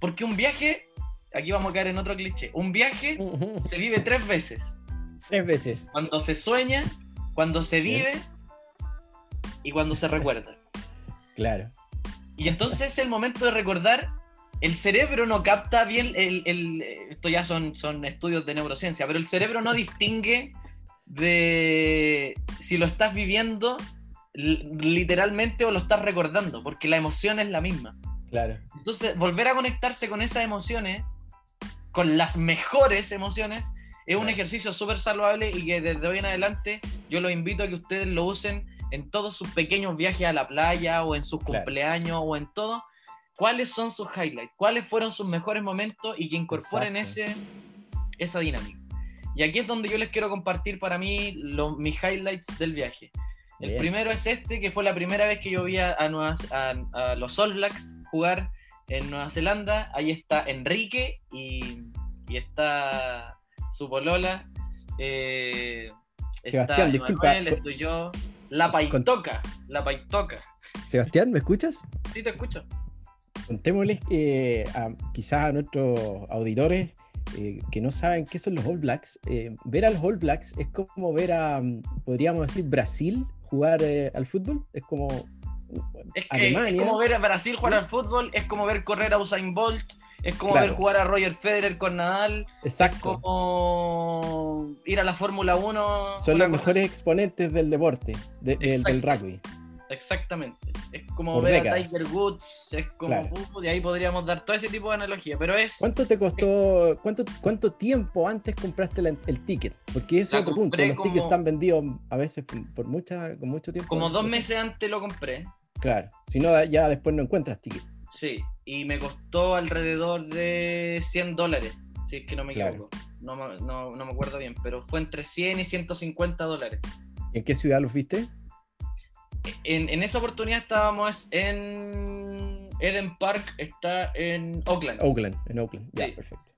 Porque un viaje, aquí vamos a caer en otro cliché, un viaje [laughs] se vive tres veces. Tres veces. Cuando se sueña, cuando se vive y cuando se recuerda. [laughs] Claro. Y entonces es el momento de recordar, el cerebro no capta bien, el, el- esto ya son, son estudios de neurociencia, pero el cerebro no distingue de si lo estás viviendo li- literalmente o lo estás recordando, porque la emoción es la misma. Claro. Entonces, volver a conectarse con esas emociones, con las mejores emociones, es un ejercicio súper saludable y que desde hoy en adelante yo los invito a que ustedes lo usen en todos sus pequeños viajes a la playa o en sus Claro. cumpleaños o en todo. ¿Cuáles son sus highlights? ¿Cuáles fueron sus mejores momentos y que incorporen Exacto. ese, esa dinámica? Y aquí es donde yo les quiero compartir para mí mis highlights del viaje. El Bien. primero es este, que fue la primera vez que yo vi a, a a- los All Blacks jugar en Nueva Zelanda. Ahí está Enrique y, y está su polola. eh, está disculpa. Emanuel, estoy yo. La Paitoca, la Paitoca. Sebastián, ¿me escuchas? Sí, te escucho. Contémosles a- quizás a nuestros auditores eh, que no saben qué son los All Blacks, eh, ver a los All Blacks es como ver a, mm, podríamos decir, Brasil jugar eh, al fútbol. Es como es, que es como ver a Brasil jugar al fútbol, es como ver correr a Usain Bolt, es como ver jugar a Roger Federer con Nadal. Exacto. Es como ir a la Fórmula 1. Son los mejores exponentes del deporte, del rugby. Exactamente. Es como ver a Tiger Woods, es como. y ahí podríamos dar todo ese tipo de analogía. Pero es. ¿Cuánto te costó, cuánto, cuánto tiempo antes compraste el ticket? Porque eso es otro punto. Los tickets están vendidos a veces por mucha, con mucho tiempo. Como dos meses antes lo compré. Claro. Si no, ya después no encuentras ticket. Sí, y me costó alrededor de 100 dólares, si es que no me equivoco. No, me acuerdo bien, pero fue entre 100 y 150 dólares. ¿En qué ciudad los viste? En, esa oportunidad estábamos en Eden Park, está en Oakland. Oakland, en Oakland, ya, perfecto.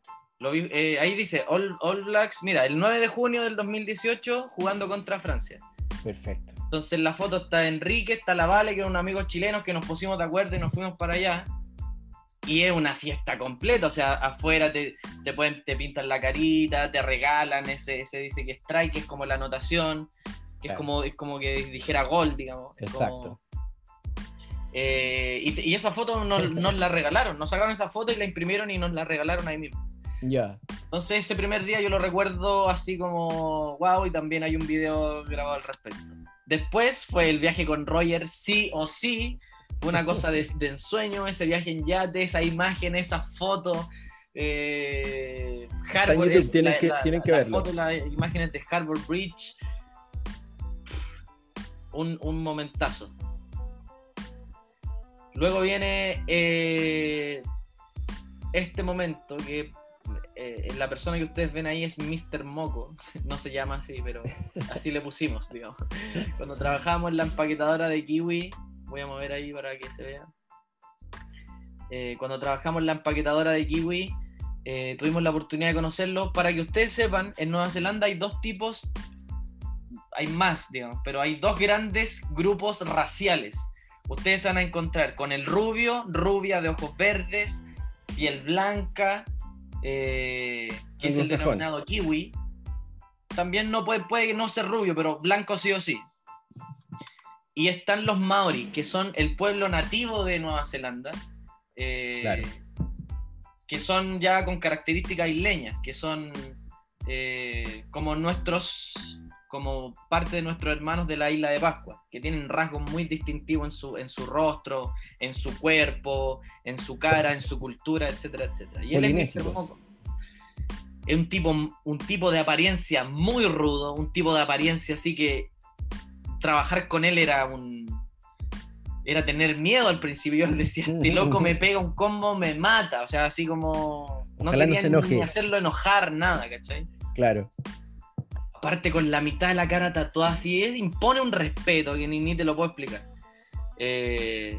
Eh, ahí dice All, All Blacks, mira, el 9 de junio del 2018 jugando contra Francia. Perfecto. Entonces la foto está Enrique, está la Vale, que eran amigos chilenos que nos pusimos de acuerdo y nos fuimos para allá. Y es una fiesta completa, o sea, afuera te, te, pueden, te pintan la carita, te regalan ese, ese dice que strike, que es como la anotación, es, como, es como que dijera gol, digamos. Exacto. Eh, y, esa foto nos, nos, la regalaron, nos sacaron esa foto y la imprimieron y nos la regalaron ahí mismo. Ya. Entonces ese primer día yo lo recuerdo así como wow y también hay un video grabado al respecto. Después fue el viaje con Roger, sí o sí. Una cosa de, ensueño, ese viaje en yate, esa imagen, esa foto. Eh, tienen, que, tienen que verlo. Foto, las imágenes de Harbor Bridge. Un, un momentazo. Luego viene eh, este momento que eh, la persona que ustedes ven ahí es Mr. Moco, [laughs] no se llama así, pero así le pusimos, digamos. [laughs] Cuando trabajábamos en la empaquetadora de Kiwi, voy a mover ahí para que se vea. Eh, cuando trabajamos en la empaquetadora de Kiwi, tuvimos la oportunidad de conocerlo. Para que ustedes sepan, en Nueva Zelanda hay dos tipos, hay más, digamos, pero hay dos grandes grupos raciales. Ustedes van a encontrar con el rubio, rubia de ojos verdes, piel blanca, eh, que es el denominado kiwi, también no puede, puede no ser rubio, pero blanco sí o sí. Y están los maori, que son el pueblo nativo de Nueva Zelanda, eh, que son ya con características isleñas, que son eh, como nuestros, como parte de nuestros hermanos de la isla de Pascua, que tienen rasgos muy distintivos en su, en su rostro, en su cuerpo, en su cara, en su cultura, etcétera, etcétera. Y él es es un tipo, un tipo de apariencia muy rudo, un tipo de apariencia así que trabajar con él era un era tener miedo al principio. Yo decía, este loco me pega un combo, me mata. O sea, así como. No quería ni hacerlo enojar, nada, ¿cachai? Claro. Aparte con la mitad de la cara tatuada así, es, impone un respeto que ni, ni te lo puedo explicar. Eh,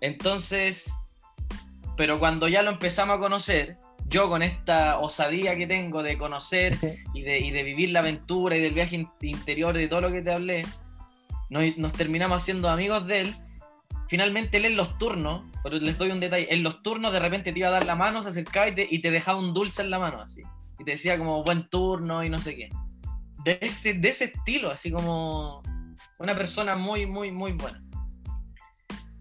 entonces, pero cuando ya lo empezamos a conocer, yo con esta osadía que tengo de conocer y de, vivir la aventura y del viaje interior, de todo lo que te hablé, nos, terminamos haciendo amigos de él. Finalmente él en los turnos, pero les doy un detalle, en los turnos de repente te iba a dar la mano, se acercaba y te, y te dejaba un dulce en la mano, así. Y te decía como buen turno y no sé qué. De ese, de ese estilo, así como una persona muy, muy, muy buena.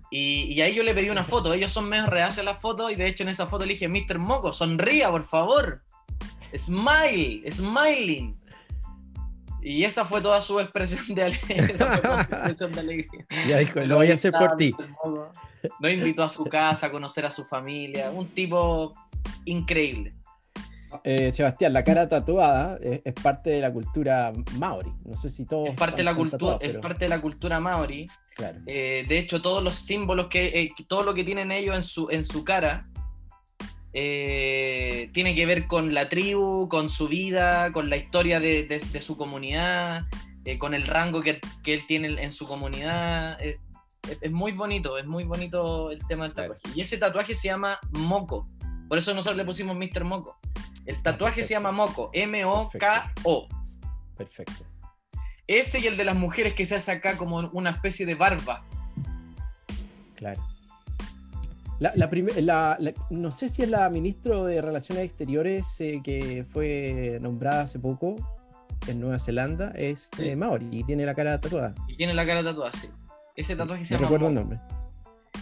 Y, ahí yo le pedí una foto. Ellos son medio reacios a la foto y de hecho en esa foto le dije, Mr. Moco, sonría, por favor. Smile, smiling. Y esa fue toda su expresión de, [laughs] alegría. Ya dijo, lo voy a hacer por ti. Nos invitó a su casa a conocer a su familia. Un tipo increíble. Eh, Sebastián, la cara tatuada es, parte de la cultura maori. No sé si todo. Es parte, de la, cultura, es parte de la cultura maori. Eh, de hecho, todos los símbolos que. Eh, todo lo que tienen ellos en su, en su cara. tiene que ver con la tribu, con su vida, con la historia de, su comunidad, con el rango que, él tiene en su comunidad. Es, muy bonito, es muy bonito el tema del tatuaje. Y ese tatuaje se llama Moco. Por eso nosotros le pusimos Mr. Moco. El tatuaje se llama Moco, M-O-K-O. Perfecto. Ese y el de las mujeres que se hace acá como una especie de barba. Claro. La, la prim- la- la- no sé si es la ministra de Relaciones Exteriores eh, que fue nombrada hace poco en Nueva Zelanda, es Sí. eh, Maori y tiene la cara tatuada. Y tiene la cara tatuada, sí. Ese tatuaje se No llama recuerdo el nombre.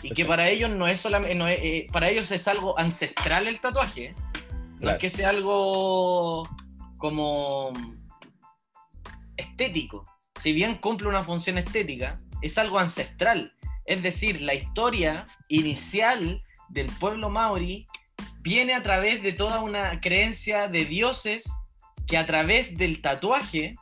Y que para ellos no es solamente, no es- eh, para ellos es algo ancestral el tatuaje. ¿eh? No Claro. es que sea algo como estético. Si bien cumple una función estética, es algo ancestral. Es decir, la historia inicial del pueblo maori viene a través de toda una creencia de dioses que a través del tatuaje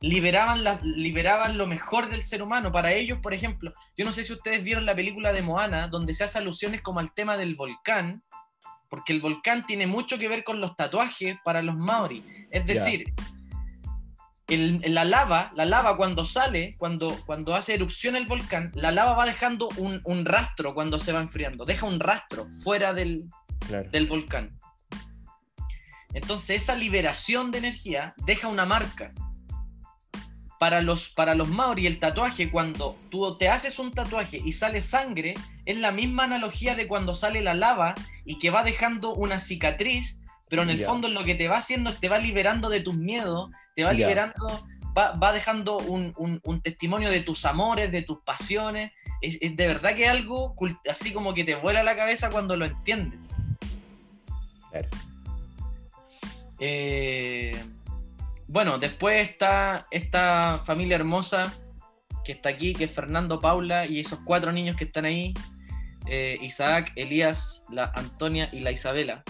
liberaban, la- liberaban lo mejor del ser humano. Para ellos, por ejemplo, yo no sé si ustedes vieron la película de Moana, donde se hace alusiones como al tema del volcán, porque el volcán tiene mucho que ver con los tatuajes para los maori. Es decir, el- la lava, la lava cuando sale, cuando, cuando hace erupción el volcán, la lava va dejando un, un rastro cuando se va enfriando, deja un rastro fuera del, Claro. del volcán. Entonces esa liberación de energía deja una marca. Para los, para los maori el tatuaje, cuando tú te haces un tatuaje y sale sangre, es la misma analogía de cuando sale la lava y que va dejando una cicatriz, pero en el Ya. fondo lo que te va haciendo es te va liberando de tus miedos, te va liberando, va, va dejando un, un- un testimonio de tus amores, de tus pasiones. Es, es de verdad que es algo así como que te vuela la cabeza cuando lo entiendes. Claro. Eh, bueno, después está esta familia hermosa que está aquí, que es Fernando, Paula y esos cuatro niños que están ahí, eh, Isaac, Elías, la Antonia y la Isabela,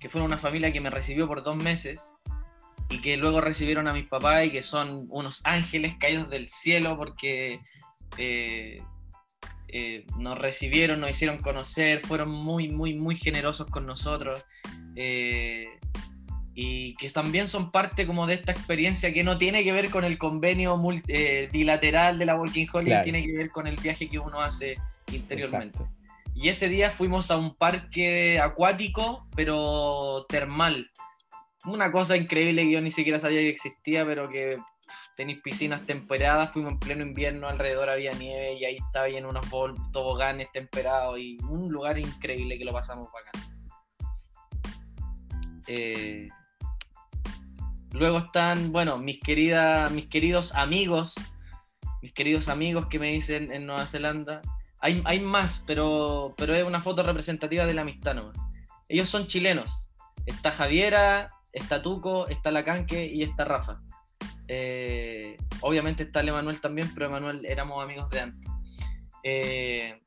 que fueron una familia que me recibió por dos meses y que luego recibieron a mis papás y que son unos ángeles caídos del cielo porque eh, eh, nos recibieron, nos hicieron conocer, fueron muy, muy, muy generosos con nosotros. Y que también son parte como de esta experiencia que no tiene que ver con el convenio multi- eh, bilateral de la Walking Holiday, Claro. tiene que ver con el viaje que uno hace interiormente. Exacto. Y ese día fuimos a un parque acuático, pero termal. Una cosa increíble que yo ni siquiera sabía que existía, pero que tenéis piscinas temperadas. Fuimos en pleno invierno, alrededor había nieve y ahí estaba en unos toboganes temperados y un lugar increíble que lo pasamos bacán. Eh, luego están, bueno, mis, queridas, mis queridos amigos, mis queridos amigos que me dicen en Nueva Zelanda. Hay, hay más, pero, pero es una foto representativa de la amistad nomás. Ellos son chilenos. Está Javiera, está Tuco, está Lacanque y está Rafa. Eh, obviamente está el Emanuel también, pero Emanuel éramos amigos de antes. Eh,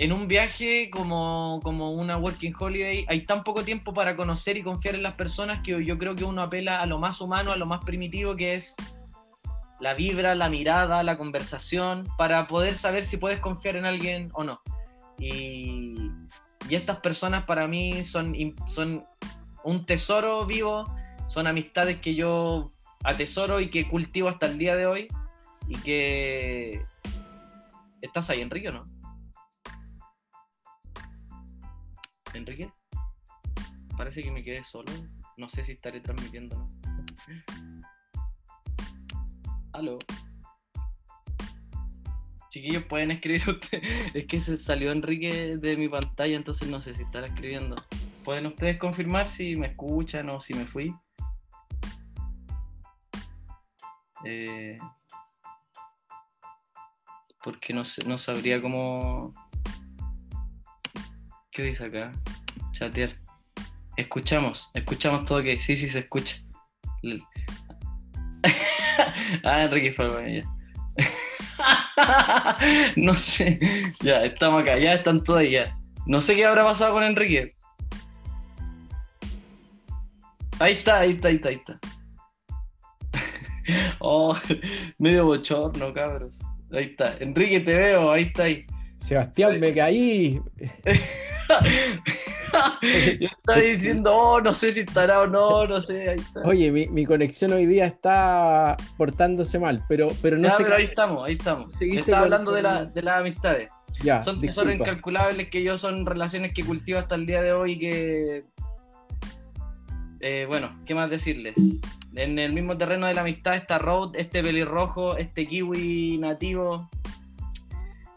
en un viaje como, como una working holiday hay tan poco tiempo para conocer y confiar en las personas que yo creo que uno apela a lo más humano, a lo más primitivo que es la vibra, la mirada, la conversación, para poder saber si puedes confiar en alguien o no. Y, y estas personas para mí son, son un tesoro vivo, son amistades que yo atesoro y que cultivo hasta el día de hoy. Y que... ¿Estás ahí, Enrique, o no? ¿Enrique? Parece que me quedé solo. No sé si estaré transmitiendo no. Aló. Chiquillos, pueden escribir [laughs] ustedes. Es que se salió Enrique de mi pantalla, entonces no sé si estará escribiendo. ¿Pueden ustedes confirmar si me escuchan o si me fui? Eh, porque no, no sabría cómo... ¿Qué dice acá? Chatear. Escuchamos, escuchamos todo que sí, sí se escucha. [laughs] Ah, Enrique baño, ya. [laughs] no sé, ya estamos acá, ya están todos ahí, ya. No sé qué habrá pasado con Enrique. Ahí está, ahí está, ahí está, ahí está. [laughs] oh, medio bochorno, cabros. Ahí está. Enrique, te veo, ahí está ahí. Sebastián, me caí. [laughs] Yo estaba diciendo, oh, no sé si estará o no, no sé, ahí está. Oye, mi, mi conexión hoy día está portándose mal, pero, pero no Ya, sé. pero ahí estamos, ahí estamos. Estaba hablando de, la- de las amistades. Ya, Son tesoros incalculables que yo son relaciones que cultivo hasta el día de hoy y que... Eh, bueno, ¿qué más decirles? En el mismo terreno de la amistad está Road, este pelirrojo, este kiwi nativo,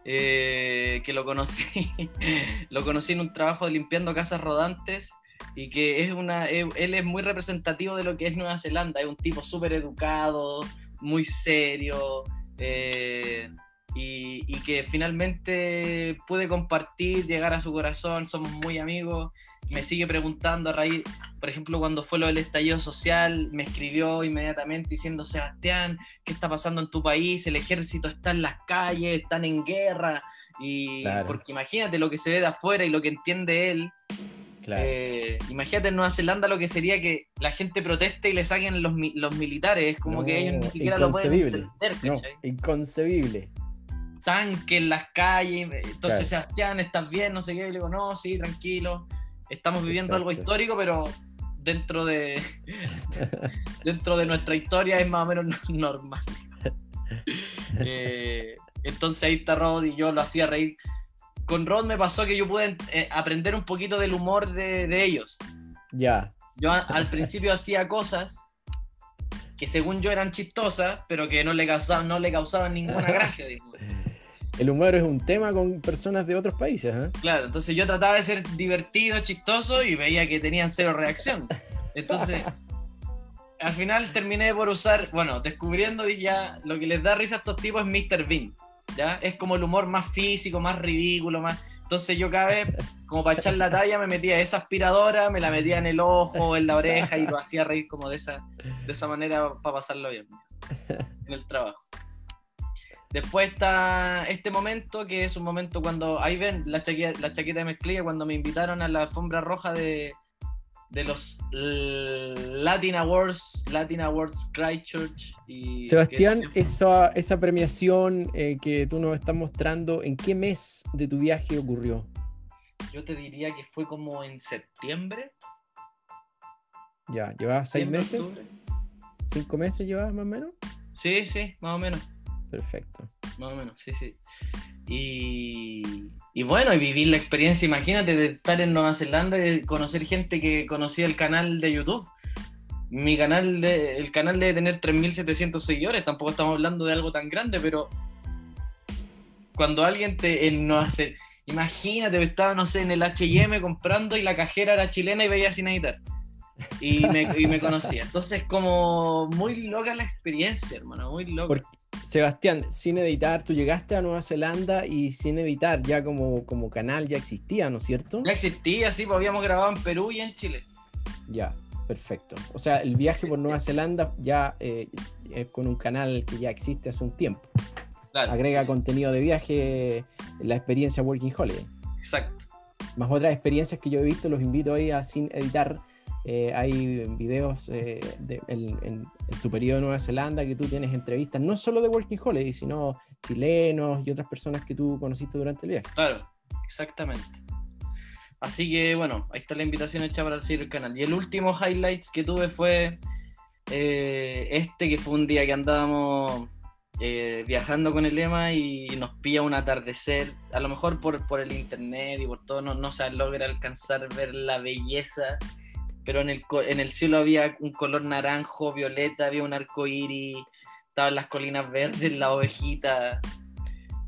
eh, que lo conocí, [laughs] lo conocí en un trabajo de limpiando casas rodantes y que es una, él es muy representativo de lo que es Nueva Zelanda, es un tipo súper educado, muy serio, eh, y, y, que finalmente pude compartir, llegar a su corazón, somos muy amigos, me sigue preguntando a raíz, por ejemplo, cuando fue lo del estallido social, me escribió inmediatamente diciendo, Sebastián, ¿qué está pasando en tu país? El ejército está en las calles, están en guerra, y porque imagínate lo que se ve de afuera y lo que entiende él. Eh, imagínate en Nueva Zelanda lo que sería que la gente proteste y le saquen los, los militares, es como que ellos ni siquiera lo pueden entender. No, inconcebible tanque en las calles. Entonces, Sebastián, ¿estás bien? No sé qué. Y le digo, no, sí, tranquilo estamos viviendo algo histórico, pero dentro de [laughs] dentro de nuestra historia es más o menos [laughs] normal. [laughs] Eh, entonces ahí está Rod y yo lo hacía reír. Con Rod me pasó que yo pude eh, aprender un poquito del humor de, ellos. Ya. Yo al principio hacía cosas que según yo eran chistosas, pero que no le causaban, no le causaban ninguna gracia. El humor es un tema con personas de otros países. ¿eh? Claro, entonces yo trataba de ser divertido, chistoso y veía que tenían cero reacción. Entonces, [laughs] al final terminé por usar, bueno, descubriendo ya lo que les da risa a estos tipos es Mr. Bean. ¿ya? Es como el humor más físico, más ridículo, más... Entonces yo cada vez, como para echar la talla, me metía esa aspiradora, me la metía en el ojo, en la oreja y lo hacía reír como de esa, de esa manera para pasarlo bien en el trabajo. Después está este momento, que es un momento cuando, ahí ven la chaqueta, la chaqueta de mezclilla, cuando me invitaron a la alfombra roja de, de los Latin Awards, Latin Awards Christchurch. Y Sebastián, esa, esa premiación eh, que tú nos estás mostrando, ¿en qué mes de tu viaje ocurrió? Yo te diría que fue como en septiembre. Ya, ¿llevabas seis meses? ¿Cinco meses llevabas más o menos? Sí, sí, más o menos. Perfecto. Más o menos, sí, sí. Y, bueno, y vivir la experiencia, imagínate, de estar en Nueva Zelanda y conocer gente que conocía el canal de YouTube. Mi canal, de, el canal debe tener 3.700 seguidores, tampoco estamos hablando de algo tan grande, pero cuando alguien te en Nueva Zelanda, imagínate, estaba, no sé, en el HM comprando y la cajera era chilena y veía sin editar. Y me, y me conocía. Entonces, como muy loca la experiencia, hermano, muy loca. Sebastián, sin editar, tú llegaste a Nueva Zelanda y sin editar ya como, como canal ya existía, ¿no es cierto? Ya existía, sí, pues habíamos grabado en Perú y en Chile. Ya, perfecto. O sea, el viaje por Nueva Zelanda ya eh, es con un canal que ya existe hace un tiempo. Agrega contenido de viaje, la experiencia Working Holiday. Exacto. Más otras experiencias que yo he visto, los invito ahí a sin editar eh, hay videos eh, en, tu periodo de Nueva Zelanda que tú tienes entrevistas, no solo de Working Holiday, sino chilenos y otras personas que tú conociste durante el viaje. Claro, exactamente. Así que bueno, ahí está la invitación hecha para seguir el canal. Y el último highlights que tuve fue eh, este, que fue un día que andábamos viajando con el Ema y nos pilla un atardecer, a lo mejor por, por el internet y por todo, no, no se logra alcanzar ver la belleza pero en el, en el cielo había un color naranjo, violeta, había un arco iris, estaban las colinas verdes, la ovejita,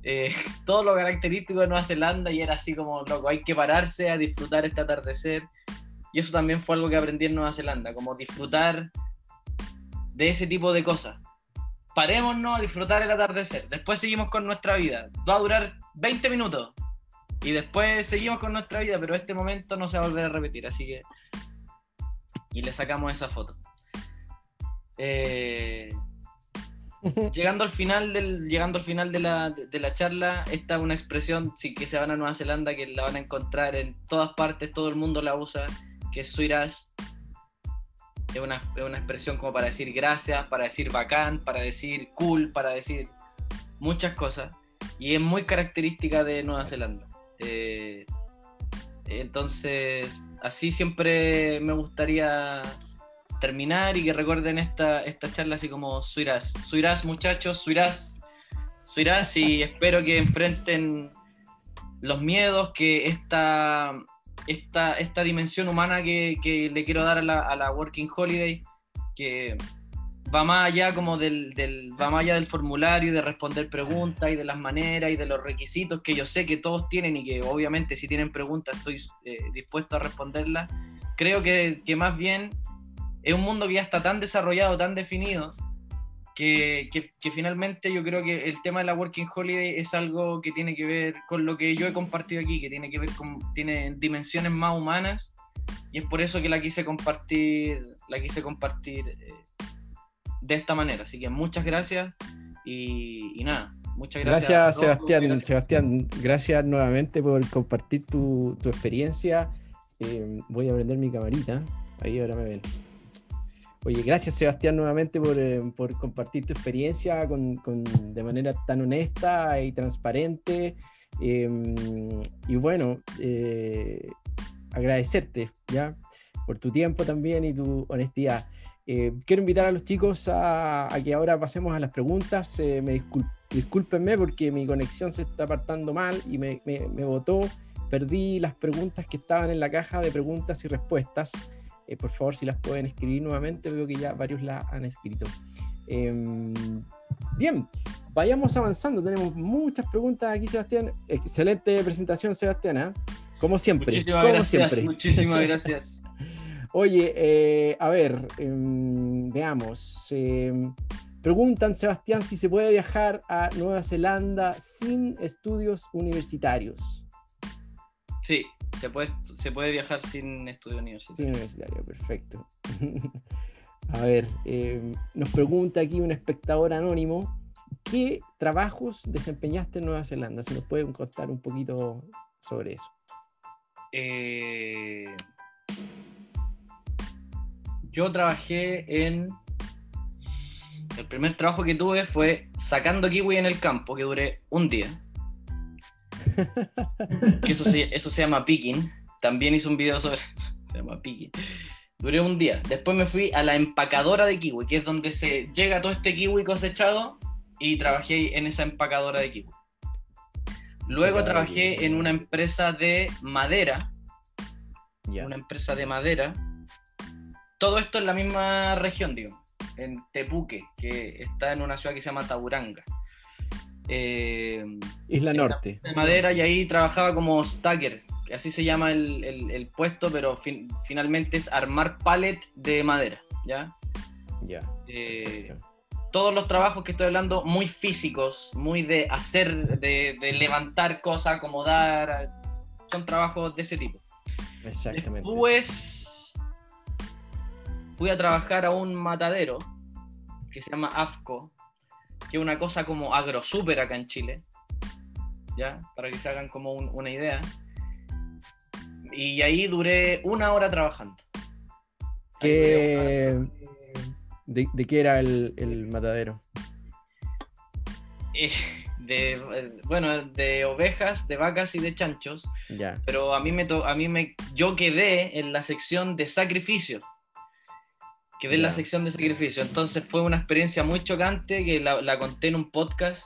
eh, [laughs] todo lo característico de Nueva Zelanda y era así como, loco, hay que pararse a disfrutar este atardecer. Y eso también fue algo que aprendí en Nueva Zelanda, como disfrutar de ese tipo de cosas. Parémonos a disfrutar el atardecer. Después seguimos con nuestra vida. Va a durar 20 minutos. Y después seguimos con nuestra vida, pero este momento no se va a volver a repetir. Así que y le sacamos esa foto. Eh, [laughs] llegando al final del llegando al final de la, de la charla esta es una expresión sí, que se van a Nueva Zelanda que la van a encontrar en todas partes todo el mundo la usa que es suiras es una, es una expresión como para decir gracias para decir bacán para decir cool para decir muchas cosas. Y es muy característica de Nueva Zelanda. Eh, entonces así siempre me gustaría terminar y que recuerden esta, esta charla así como suirás. Suirás, muchachos, suirás. Suirás y espero que enfrenten los miedos que esta, esta, esta dimensión humana que, le quiero dar a la, Working Holiday, que va más allá como del, del, va más allá del formulario y de responder preguntas y de las maneras y de los requisitos que yo sé que todos tienen y que obviamente si tienen preguntas estoy eh, dispuesto a responderlas. Creo que, que, más bien es un mundo que ya está tan desarrollado, tan definido, que, que, que, finalmente yo creo que el tema de la Working Holiday es algo que tiene que ver con lo que yo he compartido aquí, que tiene que ver con, tiene dimensiones más humanas y es por eso que la quise compartir, la quise compartir eh, de esta manera. Así que muchas gracias y, nada, muchas gracias. Gracias, Sebastián. Sebastián, gracias nuevamente por compartir tu, tu experiencia. Eh, voy a prender mi camarita. Ahí ahora me ven. Oye, gracias Sebastián nuevamente por, eh, por compartir tu experiencia con, con, de manera tan honesta y transparente. Eh, y bueno, agradecerte ya por tu tiempo también y tu honestidad. Eh, quiero invitar a los chicos a, a, que ahora pasemos a las preguntas. me discul discúlpenme porque mi conexión se está apartando mal y me, me, me botó. Perdí las preguntas que estaban en la caja de preguntas y respuestas. Eh, por favor, si las pueden escribir nuevamente, veo que ya varios las han escrito. Eh, bien, vayamos avanzando. Tenemos muchas preguntas aquí, Sebastián. Excelente presentación, Sebastián. ¿eh? Como siempre. Muchísimas como gracias. Siempre. Muchísimas [laughs] gracias. Oye, eh, a ver, em, veamos. Em, preguntan, Sebastián, si se puede viajar a Nueva Zelanda sin estudios universitarios. Sí, se puede, se puede viajar sin estudio universitario. Sin universitario, perfecto. [laughs] A ver, eh, nos pregunta aquí un espectador anónimo, ¿qué trabajos desempeñaste en Nueva Zelanda? Si nos pueden contar un poquito sobre eso. Eh, yo trabajé en... El primer trabajo que tuve fue sacando kiwi en el campo, que duré un día. que eso se, eso se llama picking. También hice un video sobre eso. Se llama picking. Duré un día. Después me fui a la empacadora de kiwi, que es donde se llega todo este kiwi cosechado y trabajé en esa empacadora de kiwi. Luego trabajé en una empresa de madera. Una empresa de madera. Todo esto en la misma región, digo. En Tepuque, que está en una ciudad que se llama Tauranga. Eh, Isla Norte. De madera y ahí trabajaba como stacker, que así se llama el, el, el puesto, pero fin, finalmente es armar pallet de madera, ¿ya? Ya. Eh, todos los trabajos que estoy hablando, muy físicos, muy de hacer, de, de levantar cosas, acomodar, son trabajos de ese tipo. Exactamente. Después fui a trabajar a un matadero que se llama AFCO, que es una cosa como agrosúper acá en Chile, ¿ya? Para que se hagan como un, una idea. Y ahí duré una hora trabajando. ¿Qué... ¿De, ¿De, qué era el, el matadero? Eh, de, bueno, de ovejas, de vacas y de chanchos. Ya. Pero a mí me, to a mí me yo quedé en la sección de sacrificio. Quedé yeah. la sección de sacrificio. Entonces fue una experiencia muy chocante que la, la conté en un podcast.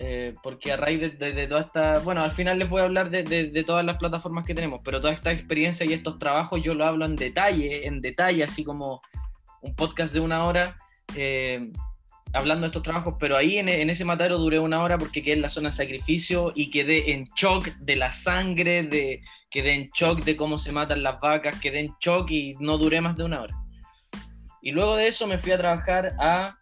Eh, porque a raíz de, de, de, toda esta. Bueno, al final les voy a hablar de, de, todas las plataformas que tenemos, pero toda esta experiencia y estos trabajos yo lo hablo en detalle, en detalle, así como un podcast de una hora. Eh, hablando de estos trabajos, pero ahí en, en, ese matadero duré una hora porque quedé en la zona de sacrificio y quedé en shock de la sangre, de, quedé en shock de cómo se matan las vacas, quedé en shock y no duré más de una hora. Y luego de eso me fui a trabajar a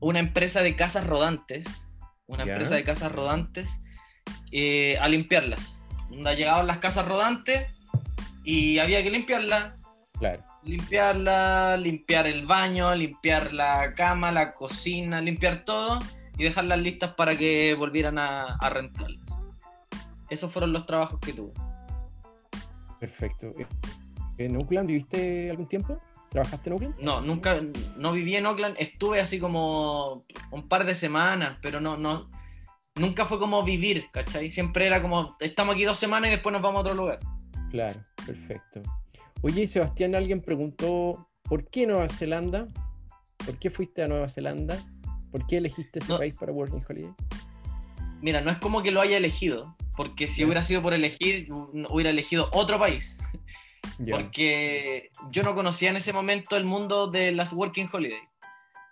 una empresa de casas rodantes, una yeah. empresa de casas rodantes, eh, a limpiarlas. Donde llegaban las casas rodantes y había que limpiarlas. Claro. Limpiarla, limpiar el baño, limpiar la cama, la cocina, limpiar todo y dejarlas listas para que volvieran a, a rentarlas. Esos fueron los trabajos que tuve. Perfecto. ¿En Oakland viviste algún tiempo? ¿Trabajaste en Oakland? No, nunca, no viví en Oakland. Estuve así como un par de semanas, pero no, no, nunca fue como vivir, ¿cachai? Siempre era como, estamos aquí dos semanas y después nos vamos a otro lugar. Claro, perfecto. Oye, Sebastián, alguien preguntó, ¿por qué Nueva Zelanda? ¿Por qué fuiste a Nueva Zelanda? ¿Por qué elegiste ese no, país para Working Holiday? Mira, no es como que lo haya elegido, porque si hubiera sido por elegir, hubiera elegido otro país. Porque yo no conocía en ese momento el mundo de las Working Holiday.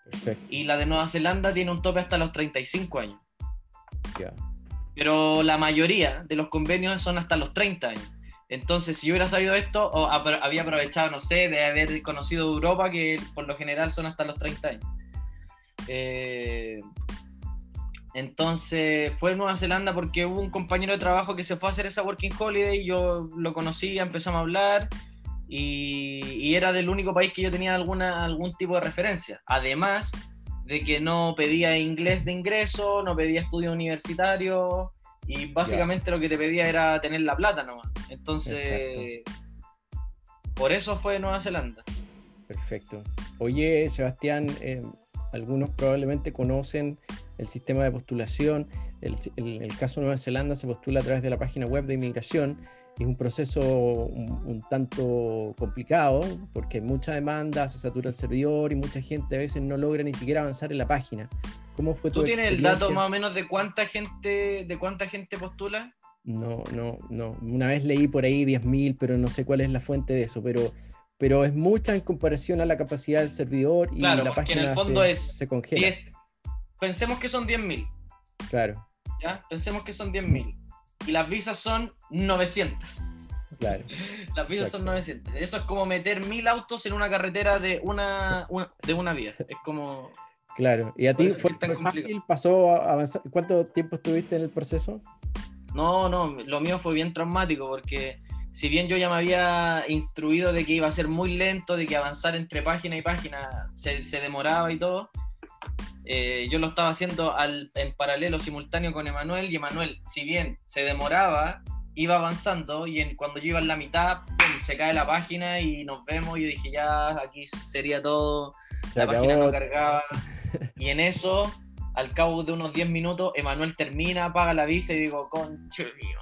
perfecto. Y la de Nueva Zelanda tiene un tope hasta los 35 años. Pero la mayoría de los convenios son hasta los 30 años. Entonces, si yo hubiera sabido esto, o había aprovechado, no sé, de haber conocido Europa, que por lo general son hasta los 30 años. Eh, entonces, fue en Nueva Zelanda porque hubo un compañero de trabajo que se fue a hacer esa Working Holiday, yo lo conocí, empezamos a hablar, y, y era del único país que yo tenía alguna, algún tipo de referencia. Además de que no pedía inglés de ingreso, no pedía estudio universitario y básicamente lo que te pedía era tener la plata nomás. Entonces, por eso fue Nueva Zelanda. Perfecto. Oye, Sebastián, eh, algunos probablemente conocen el sistema de postulación. El, el- el caso de Nueva Zelanda se postula a través de la página web de inmigración. Es un proceso un, un tanto complicado porque hay mucha demanda, se satura el servidor y mucha gente a veces no logra ni siquiera avanzar en la página. ¿Cómo fue tu ¿Tú tienes el dato más o menos de cuánta gente, de cuánta gente postula? No, no, no. Una vez leí por ahí 10.000, pero no sé cuál es la fuente de eso. Pero, pero es mucha en comparación a la capacidad del servidor y Claro, la porque en página el fondo se, es se congela. 10 pensemos que son 10.000, Claro, ¿ya? Pensemos que son 10.000. Y las visas son 900. claro. [laughs] Las visas son Exacto. 900. Eso es como meter mil autos en una carretera de una, una- de una vía. Es como... Claro. ¿Y a ti fue, tan complicado. fácil? ¿Pasó avanzar? ¿Cuánto tiempo estuviste en el proceso? No, no, lo mío fue bien traumático porque si bien yo ya me había instruido de que iba a ser muy lento, de que avanzar entre página y página se, se demoraba y todo, eh, yo lo estaba haciendo al, en paralelo, simultáneo con Emanuel, y Emanuel, si bien se demoraba, iba avanzando y en, cuando yo iba en la mitad, pum, se cae la página y nos vemos y yo dije, ya, aquí sería todo, Se la página no cargaba. [laughs] Y en eso, al cabo de unos 10 minutos, Emanuel termina, apaga la visa y digo, conche mío,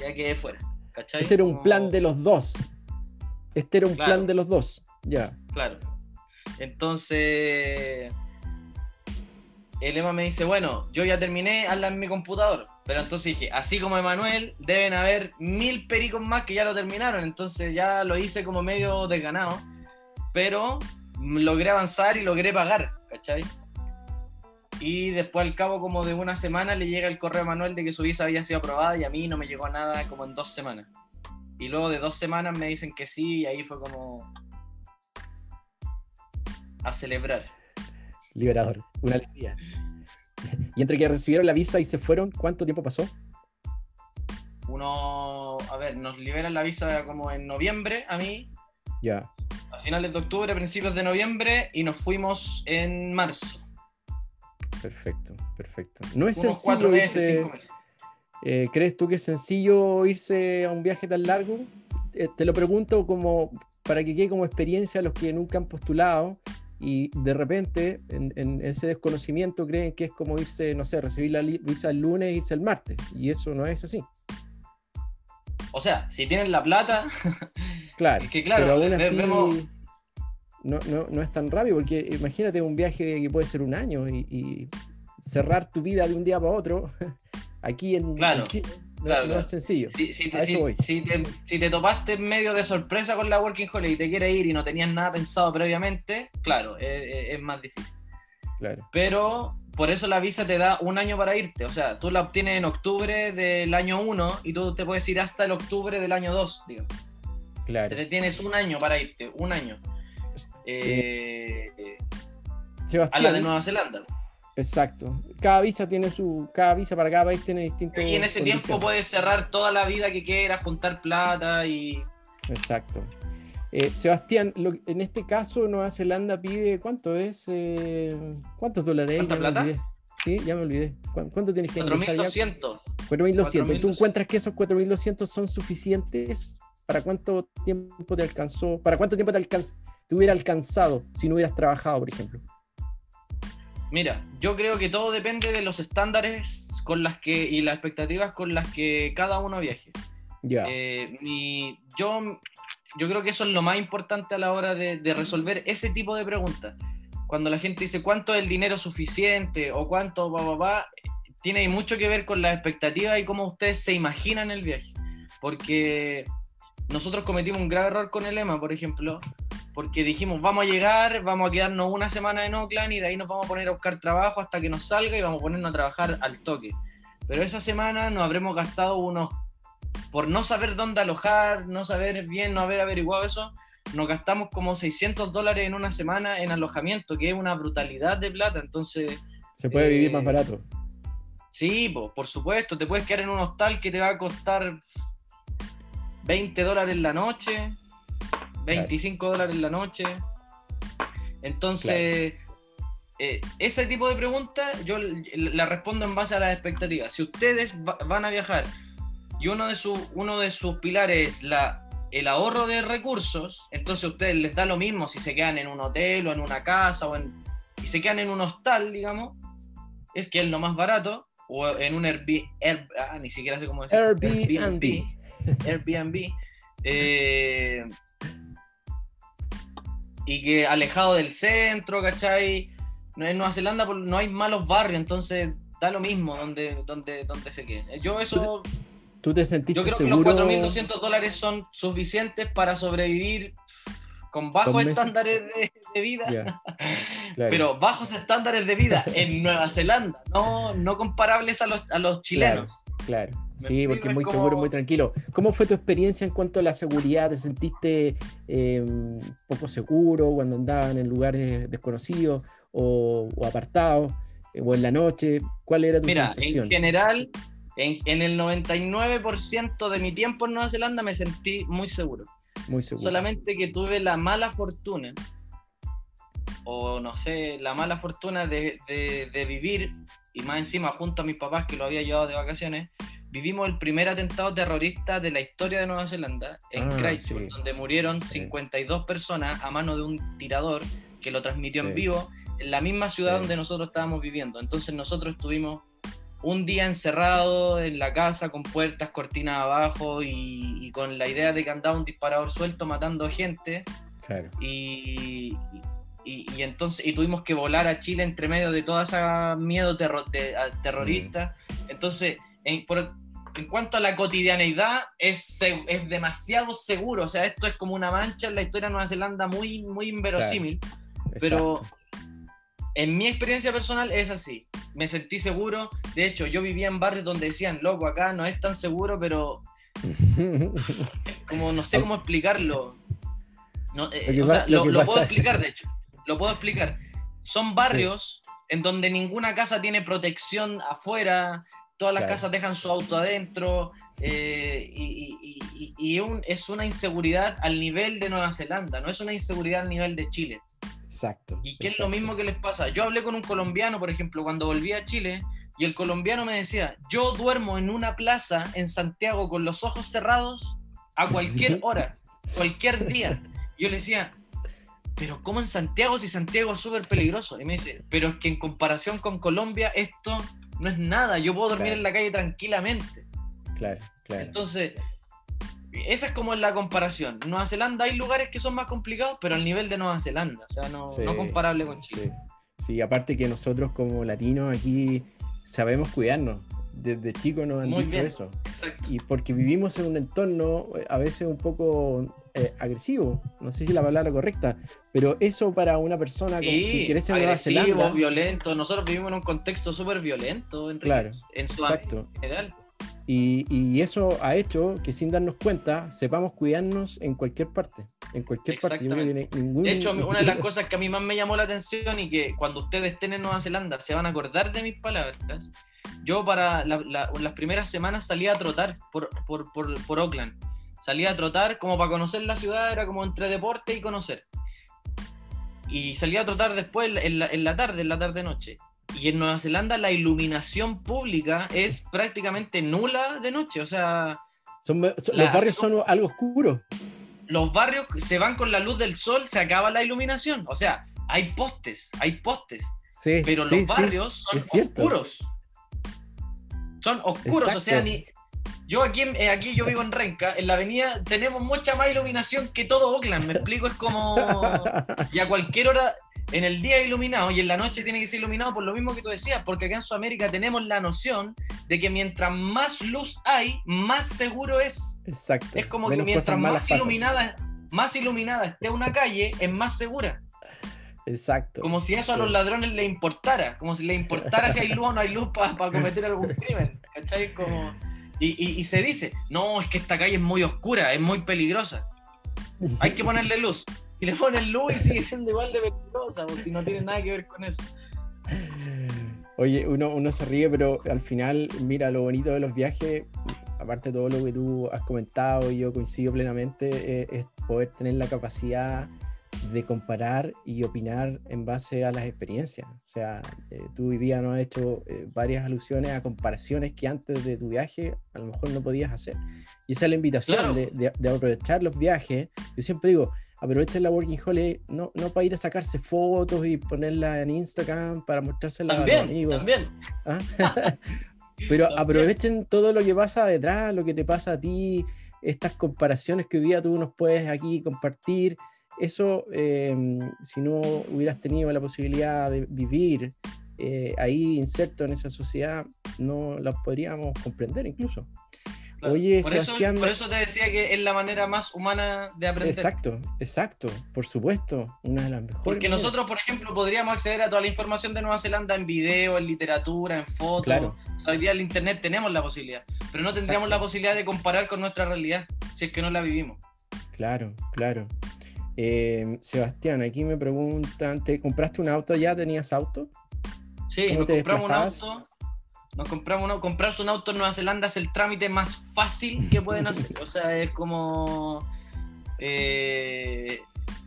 ya quedé fuera. ¿Cachai? Ese era un Como- plan de los dos. Este era un Claro. plan de los dos. Ya. Claro. Entonces, el Ema me dice, bueno, yo ya terminé, hazla en mi computador. Pero entonces dije, así como Emanuel, deben haber mil pericos más que ya lo terminaron. Entonces ya lo hice como medio desganado. Pero logré avanzar y logré pagar, ¿cachai? Y después al cabo como de una semana le llega el correo a Manuel de que su visa había sido aprobada y a mí no me llegó nada como en dos semanas. Y luego de dos semanas me dicen que sí y ahí fue como a celebrar. Liberador. Una alegría. Y entre que recibieron la visa y se fueron, ¿cuánto tiempo pasó? Uno, a ver, nos liberan la visa como en noviembre a mí, Ya. a finales de octubre, principios de noviembre y nos fuimos en marzo. Perfecto, perfecto. No es Unos sencillo meses, irse- meses. Eh, ¿Crees tú que es sencillo irse a un viaje tan largo? Eh, te lo pregunto como para que quede como experiencia a los que nunca han postulado y de repente en, en ese desconocimiento creen que es como irse, no sé, recibir la visa el lunes e irse el martes. Y eso no es así. O sea, si tienen la plata, [laughs] Claro. Es que, claro, pero aún así vemos- no, no, no es tan rápido porque imagínate un viaje que puede ser un año y, y cerrar tu vida de un día para otro [laughs] aquí en, Claro, en Chile claro, no es sencillo. si, si te, si- si topaste en medio de sorpresa con la Working Holiday y te quieres ir y no tenías nada pensado previamente, claro, es, más difícil. Claro. Pero por eso la visa te da un año para irte. O sea, tú la obtienes en octubre del año 1 y tú te puedes ir hasta el octubre del año 2, digamos. Claro. Te tienes un año para irte, un año. Eh, a la de Nueva Zelanda. Exacto. Cada visa tiene su, cada visa para cada país tiene distinto. Y en ese tiempo puedes cerrar toda la vida que quieras, juntar plata y... Exacto. Eh, Sebastián, lo- en este caso Nueva Zelanda pide cuánto es, Eh, cuántos dólares. ¿Cuánta Ya me plata? olvidé. Sí, ya me olvidé. ¿Cuán- ¿Cuánto tienes que ingresar ya? 4.200. 4.200. ¿Y tú 4.200. encuentras que esos 4.200 son suficientes? ¿Para cuánto tiempo te alcanzó? ¿Para cuánto tiempo te, alcanz- te hubiera alcanzado si no hubieras trabajado, por ejemplo? Mira, yo creo que todo depende de los estándares con las que y las expectativas con las que cada uno viaje. Ya. Eh, mi- yo, yo creo que eso es lo más importante a la hora de, de resolver ese tipo de preguntas. Cuando la gente dice cuánto es el dinero suficiente o cuánto va, va, va, tiene mucho que ver con las expectativas y cómo ustedes se imaginan el viaje. Porque nosotros cometimos un grave error con el EMA, por ejemplo, porque dijimos, vamos a llegar, vamos a quedarnos una semana en Oakland y de ahí nos vamos a poner a buscar trabajo hasta que nos salga y vamos a ponernos a trabajar al toque. Pero esa semana nos habremos gastado unos, por no saber dónde alojar, no saber bien, no haber averiguado eso, nos gastamos como 600 dólares en una semana en alojamiento, que es una brutalidad de plata, entonces... Se puede vivir eh, más barato. Sí, po, por supuesto, te puedes quedar en un hostal que te va a costar 20 dólares la noche, 25 dólares la noche. Entonces, eh, ese tipo de preguntas yo la respondo en base a las expectativas. Si ustedes va- van a viajar y uno de, su- uno de sus pilares es la, el ahorro de recursos, entonces a ustedes les da lo mismo si se quedan en un hotel o en una casa o en, y se quedan en un hostal, digamos, es que es lo más barato, o en un Airbnb, Air- ah, ni siquiera sé cómo decir. Airbnb. Airbnb. [laughs] eh, y que alejado del centro, ¿cachai? No- En Nueva Zelanda no hay malos barrios, entonces da lo mismo donde, donde, donde se queden. Yo eso, ¿Tú te sentiste yo creo que los seguro? 4.200 dólares son suficientes para sobrevivir con bajos estándares de, de vida. Claro. Pero bajos estándares de vida en Nueva Zelanda, no, no comparables a los, a los chilenos. Claro. Sí, porque es es muy como- seguro, muy tranquilo. ¿Cómo fue tu experiencia en cuanto a la seguridad? ¿Te sentiste eh, poco seguro cuando andaban en lugares desconocidos o, o apartados eh, o en la noche? ¿Cuál era tu Mira, sensación? en general, en, en el 99% de mi tiempo en Nueva Zelanda me sentí muy seguro. Muy seguro. Solamente que tuve la mala fortuna, o no sé, la mala fortuna de, de- de vivir, y más encima junto a mis papás que lo había llevado de vacaciones, vivimos el primer atentado terrorista de la historia de Nueva Zelanda, en Ah, Christchurch, sí. donde murieron Sí. 52 personas a mano de un tirador que lo transmitió Sí. en vivo en la misma ciudad donde nosotros estábamos viviendo. Entonces nosotros estuvimos un día encerrado en la casa con puertas, cortinas abajo y, y con la idea de que andaba un disparador suelto matando gente Claro. y, y- y entonces y tuvimos que volar a Chile entre medio de todo ese miedo terro- de- terrorista. Entonces, en, por- en cuanto a la cotidianeidad, es, es demasiado seguro. O sea, esto es como una mancha en la historia de Nueva Zelanda muy, muy inverosímil. Pero en mi experiencia personal es así. Me sentí seguro. De hecho, yo vivía en barrios donde decían, loco, acá no es tan seguro, pero [laughs] como no sé cómo explicarlo. No, eh, Lo que o sea, pa- lo lo, que lo puedo explicar, de hecho. Lo puedo explicar. Son barrios en donde ninguna casa tiene protección afuera, todas las Claro. casas dejan su auto adentro, eh, y, y- y- y- y un- es una inseguridad al nivel de Nueva Zelanda, no es una inseguridad al nivel de Chile. Exacto. Y que es lo mismo que les pasa. Yo hablé con un colombiano, por ejemplo, cuando volví a Chile, y el colombiano me decía, yo duermo en una plaza en Santiago con los ojos cerrados a cualquier [laughs] hora, cualquier día. Yo le decía, pero ¿cómo en Santiago si Santiago es súper peligroso? Y me dice, pero es que en comparación con Colombia esto no es nada, yo puedo dormir Claro. en la calle tranquilamente. Claro, claro. Entonces, esa es como la comparación. En Nueva Zelanda hay lugares que son más complicados, pero al nivel de Nueva Zelanda, o sea, no, Sí, no comparable con Chile. Sí. Sí, aparte que nosotros como latinos aquí sabemos cuidarnos. Desde chicos nos han Muy dicho bien. eso. Exacto. Y porque vivimos en un entorno eh, a veces un poco eh, agresivo, no sé si la palabra correcta, pero eso para una persona con- que Sí, crece en Nueva Zelanda, violento. Nosotros vivimos en un contexto súper violento en, Claro, en su exacto. en general. Y, y eso ha hecho que sin darnos cuenta sepamos cuidarnos en cualquier parte. En cualquier parte. Ningún- De hecho, [laughs] una de las cosas que a mí más me llamó la atención y que cuando ustedes estén en Nueva Zelanda se van a acordar de mis palabras, yo para la- la- las primeras semanas salía a trotar por, por, por, por Oakland. Salía a trotar como para conocer la ciudad, era como entre deporte y conocer. Y salía a trotar después en la, en la tarde, en la tarde-noche. Y en Nueva Zelanda la iluminación pública es prácticamente nula de noche. O sea, Son- son- la- los barrios son algo oscuros. los barrios se van con la luz del sol, se acaba la iluminación. O sea, hay postes, hay postes, Sí, pero sí, los sí. barrios son oscuros. Son oscuros, o sea, ni... Yo aquí, eh, aquí yo vivo en Renca, en la avenida tenemos mucha más iluminación que todo Oakland, me explico, es como... [laughs] Y a cualquier hora, en el día iluminado y en la noche tiene que ser iluminado por lo mismo que tú decías, porque acá en Sudamérica tenemos la noción de que mientras más luz hay, más seguro es. Exacto. Es como que mientras más iluminada, más iluminada esté una calle, es más segura. Exacto. Como si eso a los ladrones le importara, como si le importara si hay luz o no hay luz para cometer algún crimen. ¿Cachai? Como... Y, y, se dice, no, es que esta calle es muy oscura, es muy peligrosa. Hay que ponerle luz. Y le ponen luz y sigue siendo igual de peligrosa, o si no tiene nada que ver con eso. Oye, uno, uno se ríe, pero al final, mira, lo bonito de los viajes, aparte de todo lo que tú has comentado y yo coincido plenamente, eh, es poder tener la capacidad de comparar y opinar en base a las experiencias. O sea, eh, tú hoy día nos has hecho eh, varias alusiones a comparaciones que antes de tu viaje a lo mejor no podías hacer. Y esa es la invitación de, de, aprovechar los viajes. Yo siempre digo, aprovechen la Working Holiday no, no para ir a sacarse fotos y ponerla en Instagram para mostrársela a los amigos. También. [laughs] ¿Ah? Pero aprovechen todo lo que pasa detrás, lo que te pasa a ti, estas comparaciones que hoy día tú nos puedes aquí compartir eso, em, si no hubieras tenido la posibilidad de vivir eh, ahí inserto en esa sociedad, no la podríamos comprender incluso. Oye, por Sebastián. Eso, por eso te decía que es la manera más humana de aprender. Exacto, exacto, por supuesto, una de las mejores. Porque nosotros, por ejemplo, podríamos acceder a toda la información de Nueva Zelanda en video, en literatura, en fotos. Claro. hoy día en Internet tenemos la posibilidad, pero no tendríamos la posibilidad de comparar con nuestra realidad si es que no la vivimos. Claro, claro. Eh, Sebastián, aquí me preguntan, ¿te compraste un auto ya? ¿Tenías auto? Sí, nos compramos un auto. Nos compramos uno. Comprarse un auto en Nueva Zelanda es el trámite más fácil que pueden hacer. O sea, es como. Eh,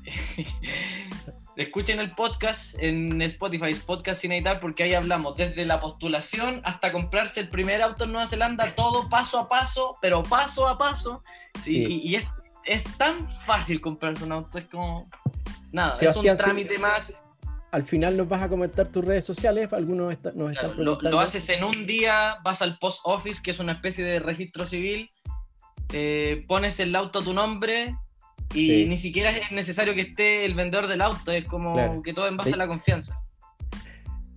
[laughs] escuchen el podcast en Spotify, Podcast Sin Editar, porque ahí hablamos desde la postulación hasta comprarse el primer auto en Nueva Zelanda, todo paso a paso, pero paso a paso. Sí, Y, es es tan fácil comprarse un auto, es como. Nada, es un trámite más. Al final nos vas a comentar tus redes sociales, algunos nos están preguntando. Lo, haces en un día, vas al post office, que es una especie de registro civil, eh, pones el auto a tu nombre y ni siquiera es necesario que esté el vendedor del auto, es como que todo en base a la confianza.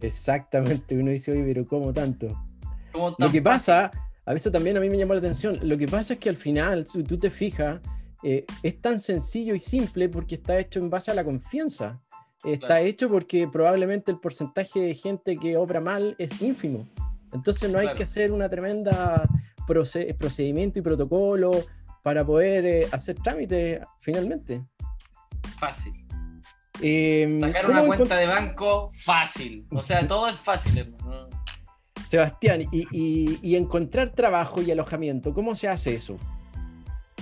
Exactamente, uno dice, oye, pero ¿cómo tanto? lo que pasa, a veces también a mí me llamó la atención, lo que pasa es que al final, si tú te fijas, eh, es tan sencillo y simple porque está hecho en base a la confianza. Está hecho porque probablemente el porcentaje de gente que obra mal es ínfimo. Entonces no hay que hacer una tremenda procedimiento y protocolo para poder eh, hacer trámites finalmente. Fácil. Em, Sacar una cuenta de banco fácil. O sea, todo es fácil, hermano. Sebastián, y encontrar trabajo y alojamiento, ¿cómo se hace eso?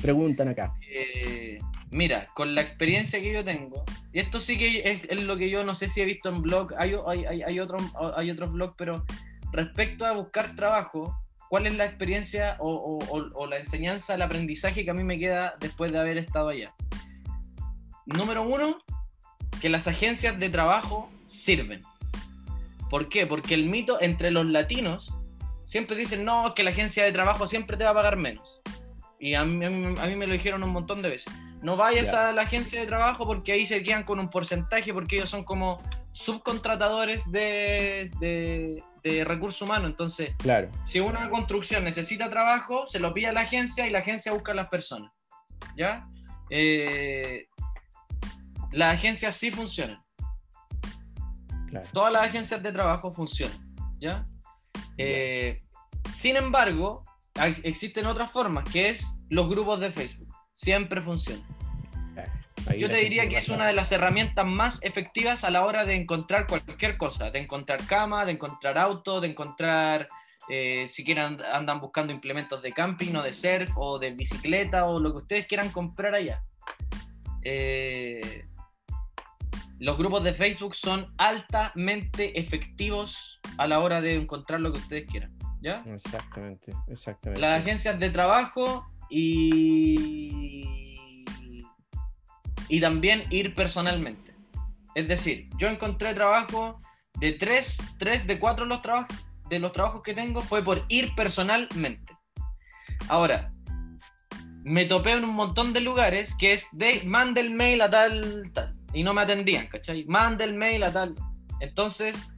Preguntan acá. Eh, mira, con la experiencia que yo tengo, y esto sí que es, lo que yo no sé si he visto en blog, hay, hay, hay, otro, hay otros blogs, pero respecto a buscar trabajo, ¿cuál es la experiencia o, o, la enseñanza, el aprendizaje que a mí me queda después de haber estado allá? Número uno, que las agencias de trabajo sirven. ¿Por qué? Porque el mito entre los latinos siempre dicen, no, que la agencia de trabajo siempre te va a pagar menos. Y a mí, a mí, me lo dijeron un montón de veces. No vayas a la agencia de trabajo porque ahí se quedan con un porcentaje, porque ellos son como subcontratadores de, de, recursos humanos. Entonces, claro. si una construcción necesita trabajo, se lo pide a la agencia y la agencia busca a las personas. ¿Ya? Eh, las agencias sí funcionan. Todas las agencias de trabajo funcionan. ¿Ya? Eh, sin embargo, existen otras formas, que es los grupos de Facebook. Siempre funciona. Yo te diría que es una de las herramientas más efectivas a la hora de encontrar cualquier cosa, de encontrar cama, de encontrar auto, de encontrar, eh, si quieren andan buscando implementos de camping o de surf o de bicicleta o lo que ustedes quieran comprar allá. Eh, los grupos de Facebook son altamente efectivos a la hora de encontrar lo que ustedes quieran. ¿Ya? Exactamente, exactamente. Las agencias de trabajo y, y también ir personalmente. Es decir, yo encontré trabajo de tres, tres de cuatro de los, trabajos, de los trabajos que tengo fue por ir personalmente. Ahora, me topé en un montón de lugares que es de mande el mail a tal, tal. y no me atendían, ¿cachai? Mande el mail a tal. Entonces,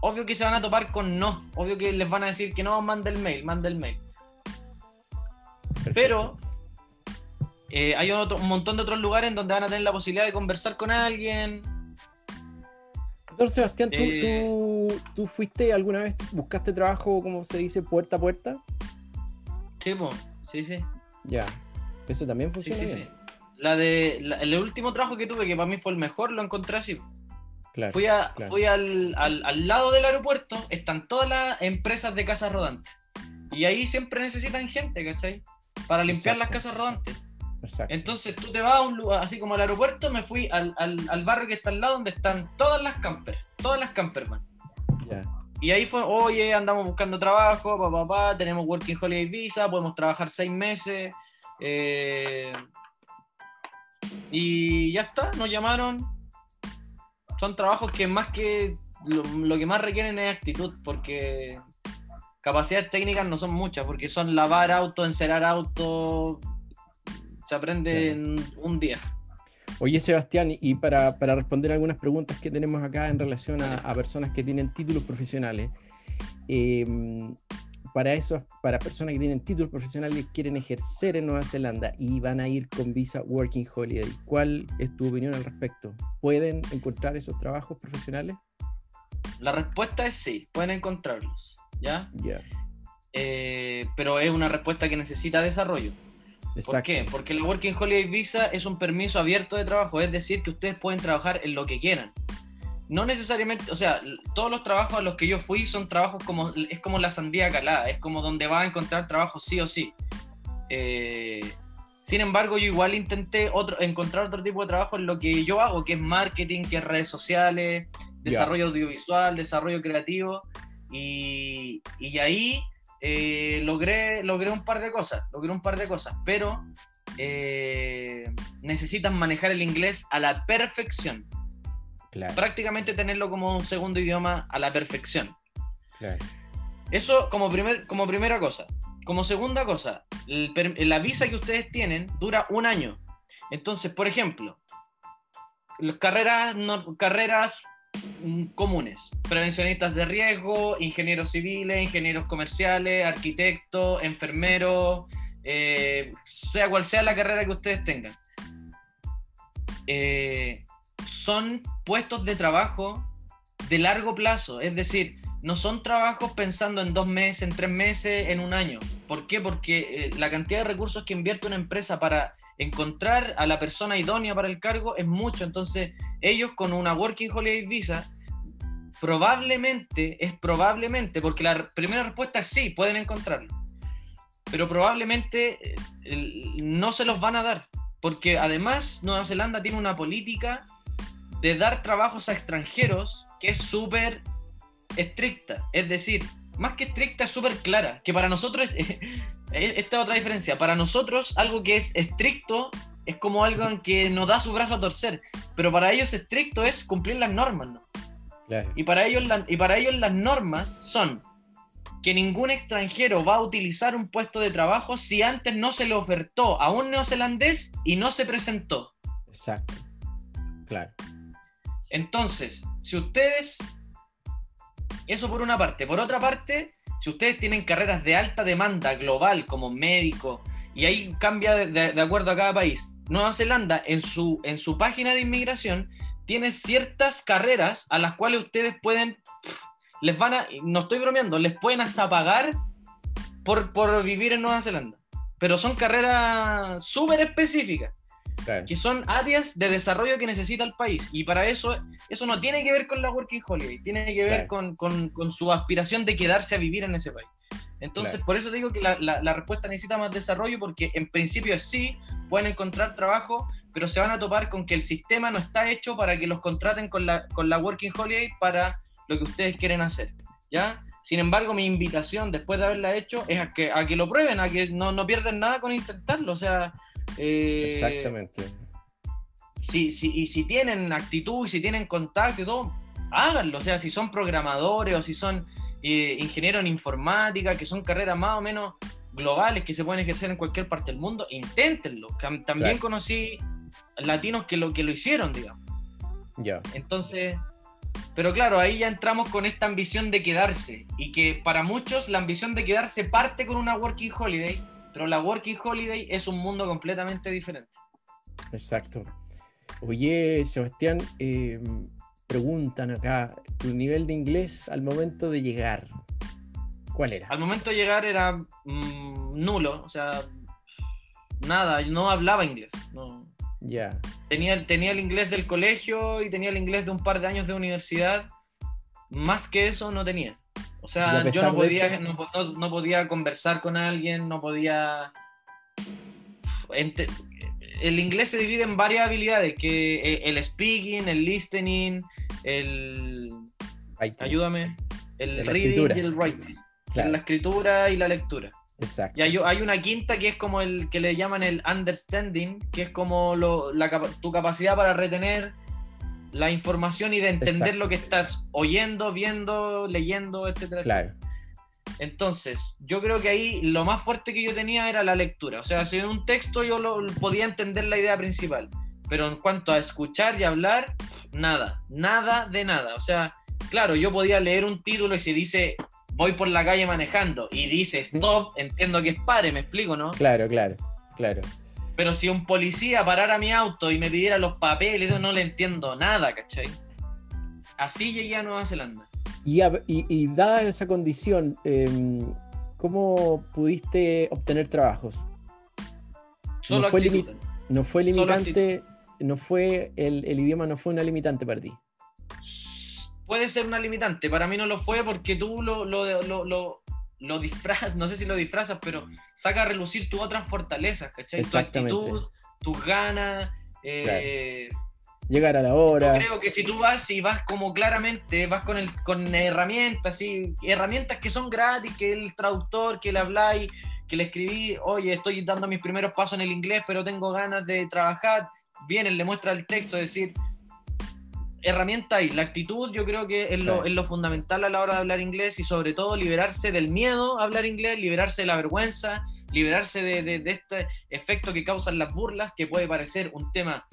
obvio que se van a topar con no. Obvio que les van a decir que no, mande el mail, mande el mail. Pero eh, hay otro, un montón de otros lugares en donde van a tener la posibilidad de conversar con alguien. Entonces, Sebastián, ¿tú, Eh. tú, tú fuiste alguna vez, buscaste trabajo, como se dice, puerta a puerta? Sí, po. sí, sí. Ya. Eso también sí, funciona sí, bien. sí. La de, la- el último trabajo que tuve, que para mí fue el mejor, lo encontré así. Claro. Fui, a- claro. fui al, al- al lado del aeropuerto, están todas las empresas de casas rodantes. Y ahí siempre necesitan gente, ¿cachai? Para limpiar Exacto. las casas rodantes. Exacto. Entonces tú te vas a un lugar, así como al aeropuerto, me fui al, al- al barrio que está al lado donde están todas las campers, todas las camperman. Ya. Y ahí fue, oye, andamos buscando trabajo, papá, papá, tenemos Working Holiday Visa, podemos trabajar seis meses. eh, y ya está, nos llamaron. Son trabajos que más que lo, lo que más requieren es actitud, porque capacidades técnicas no son muchas, porque son lavar auto, encerar auto, se aprende en un día. Oye, Sebastián, y para, para responder algunas preguntas que tenemos acá en relación a, a personas que tienen títulos profesionales, eh, para esos, para personas que tienen títulos profesionales y quieren ejercer en Nueva Zelanda y van a ir con visa Working Holiday, ¿cuál es tu opinión al respecto? ¿Pueden encontrar esos trabajos profesionales? La respuesta es sí, pueden encontrarlos, ¿ya? Ya, Eh, pero es una respuesta que necesita desarrollo. ¿Por qué? Porque la Working Holiday Visa es un permiso abierto de trabajo, es decir, que ustedes pueden trabajar en lo que quieran. No necesariamente, o sea, todos los trabajos a los que yo fui son trabajos como, es como la sandía calada, es como donde vas a encontrar trabajo sí o sí. Eh, sin embargo, yo igual intenté otro, encontrar otro tipo de trabajo en lo que yo hago, que es marketing, que es redes sociales, desarrollo audiovisual, desarrollo creativo, y, y ahí eh, logré, logré un par de cosas, logré un par de cosas, pero eh, necesitan manejar el inglés a la perfección, Claro, prácticamente tenerlo como un segundo idioma a la perfección. claro. Eso como, primer, como primera cosa. Como segunda cosa, el la visa que ustedes tienen dura un año. Entonces, por ejemplo, las carreras, no- carreras mm, comunes, prevencionistas de riesgo, ingenieros civiles, ingenieros comerciales, arquitectos, enfermeros, eh, sea cual sea la carrera que ustedes tengan. Eh, son puestos de trabajo de largo plazo, es decir, no son trabajos pensando en dos meses, en tres meses, en un año. ¿Por qué? Porque eh, la cantidad de recursos que invierte una empresa para encontrar a la persona idónea para el cargo es mucho. Entonces, ellos con una Working Holiday Visa, probablemente, es probablemente, porque la primera respuesta es sí, pueden encontrarlo. Pero probablemente eh, no se los van a dar. Porque además Nueva Zelanda tiene una política de dar trabajos a extranjeros que es súper estricta. Es decir, más que estricta, es súper clara. Que para nosotros, [laughs] esta es otra diferencia. Para nosotros, algo que es estricto es como algo en que nos da su brazo a torcer. Pero para ellos, estricto es cumplir las normas, ¿no? claro. Y para ellos, la- y para ellos las normas son que ningún extranjero va a utilizar un puesto de trabajo si antes no se le ofertó a un neozelandés y no se presentó. Exacto. Claro. Entonces, si ustedes, eso por una parte, por otra parte, si ustedes tienen carreras de alta demanda global como médico, y ahí cambia de, acuerdo a cada país, Nueva Zelanda en su, en su página de inmigración tiene ciertas carreras a las cuales ustedes pueden, les van a, no estoy bromeando, les pueden hasta pagar por, por vivir en Nueva Zelanda. Pero son carreras súper específicas claro. que son áreas de desarrollo que necesita el país. Y para eso, eso no tiene que ver con la Working Holiday, tiene que ver Claro. con, con- con su aspiración de quedarse a vivir en ese país. Entonces, Claro. por eso digo que la, la- la respuesta necesita más desarrollo, porque en principio sí, pueden encontrar trabajo, pero se van a topar con que el sistema no está hecho para que los contraten con la, con la Working Holiday para lo que ustedes quieren hacer. ¿Ya? Sin embargo, mi invitación después de haberla hecho es a que, a que lo prueben, a que no, no pierden nada con intentarlo. O sea, eh, Exactamente. si, si, y si tienen actitud y si tienen contacto y todo, háganlo. O sea, si son programadores o si son eh, ingenieros en informática, que son carreras más o menos globales que se pueden ejercer en cualquier parte del mundo, inténtenlo. También Claro. conocí latinos que lo, que lo hicieron, digamos. Ya. Entonces, pero claro, ahí ya entramos con esta ambición de quedarse. Y que para muchos la ambición de quedarse parte con una Working Holiday, pero la Working Holiday es un mundo completamente diferente. Exacto. Oye, Sebastián, eh, preguntan acá, tu nivel de inglés al momento de llegar, ¿cuál era? Al momento de llegar era mm, nulo, o sea, nada, no hablaba inglés. No. Ya. Tenía, tenía el inglés del colegio y tenía el inglés de un par de años de universidad. Más que eso no tenía. O sea, yo no podía, eso- no, no- no podía conversar con alguien, no podía... El inglés se divide en varias habilidades, que eh, el speaking, el listening, el... Ayúdame. El La reading escritura. y el writing. Claro, La escritura y la lectura. exacto. Y hay, hay una quinta que es como el que le llaman el understanding, que es como lo- la tu capacidad para retener la información y de entender Exacto. lo que estás oyendo, viendo, leyendo, etcétera. Claro, Entonces, yo creo que ahí lo más fuerte que yo tenía era la lectura. O sea, si en un texto yo lo, podía entender la idea principal, pero en cuanto a escuchar y hablar, nada, nada de nada. O sea, claro, yo podía leer un título y si dice voy por la calle manejando y dice stop, entiendo que es pare, me explico, ¿no? claro, claro, claro. Pero si un policía parara mi auto y me pidiera los papeles, yo no le entiendo nada, ¿cachai? Así llegué a Nueva Zelanda. Y, a- y- y dada esa condición, em, ¿cómo pudiste obtener trabajos? Solo No fue actitud. ¿No fue limitante? ¿No fue el, el idioma no fue una limitante para ti? puede ser una limitante. Para mí no lo fue porque tú lo, lo, lo, lo, disfrazas, no sé si lo disfrazas, pero saca a relucir tus otras fortalezas, ¿cachai? Tu actitud, tus ganas. eh, Llegar a la Yo hora. creo que si tú vas y vas como claramente, vas con, el, con herramientas, ¿sí? herramientas que son gratis, que el traductor, que le habláis, que le escribí, oye, estoy dando mis primeros pasos en el inglés, pero tengo ganas de trabajar, viene, le muestra el texto, decir, herramienta y la actitud yo creo que es lo, Sí. es lo fundamental a la hora de hablar inglés y sobre todo liberarse del miedo a hablar inglés, liberarse de la vergüenza, liberarse de, de- de este efecto que causan las burlas, que puede parecer un tema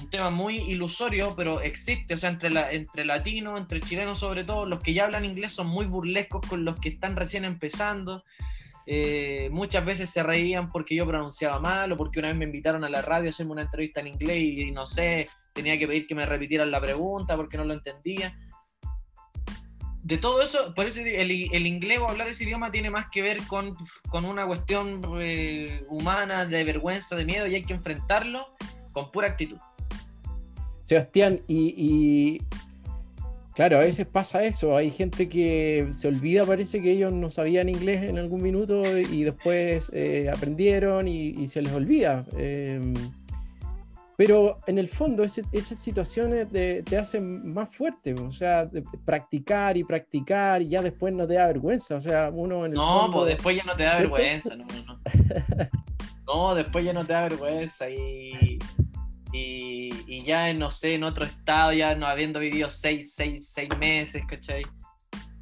un tema muy ilusorio, pero existe, o sea, entre, la, entre latinos, entre chilenos sobre todo, los que ya hablan inglés son muy burlescos con los que están recién empezando. Eh, muchas veces se reían porque yo pronunciaba mal o porque una vez me invitaron a la radio a hacerme una entrevista en inglés y, y no sé, tenía que pedir que me repitieran la pregunta porque no lo entendía. De todo eso, por eso el, el inglés o hablar ese idioma tiene más que ver con, con una cuestión eh, humana, de vergüenza, de miedo, y hay que enfrentarlo con pura actitud. Sebastián, y, y, claro, a veces pasa eso, hay gente que se olvida, parece que ellos no sabían inglés en algún minuto y después eh, aprendieron y, y se les olvida. Eh, pero en el fondo ese- esas situaciones te, te hacen más fuerte, o sea, de practicar y practicar y ya después no te da vergüenza, o sea, uno en el No, fondo... pues después ya no te da vergüenza, no, no, no. [laughs] No, después ya no te da vergüenza y, y, y ya, no sé, en otro estado, ya no habiendo vivido seis, seis, seis meses, ¿cachai?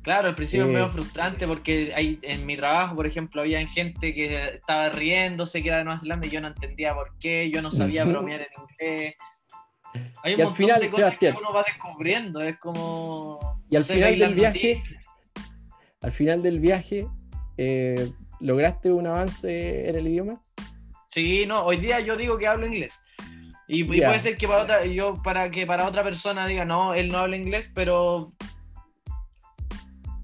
Claro, al principio Sí. es medio frustrante porque hay, en mi trabajo, por ejemplo, había gente que estaba riéndose que era de Nueva Zelanda y yo no entendía por qué, yo no sabía bromear en inglés. Hay un Y al montón final, de cosas Sebastián. que uno va descubriendo, es como... Y al no sé, final del viaje, noticias. Al final del viaje, eh, ¿lograste un avance en el idioma? Sí, no, hoy día yo digo que hablo inglés. Y, y puede ser que para otra, yo para que para otra persona diga, no, él no habla inglés, pero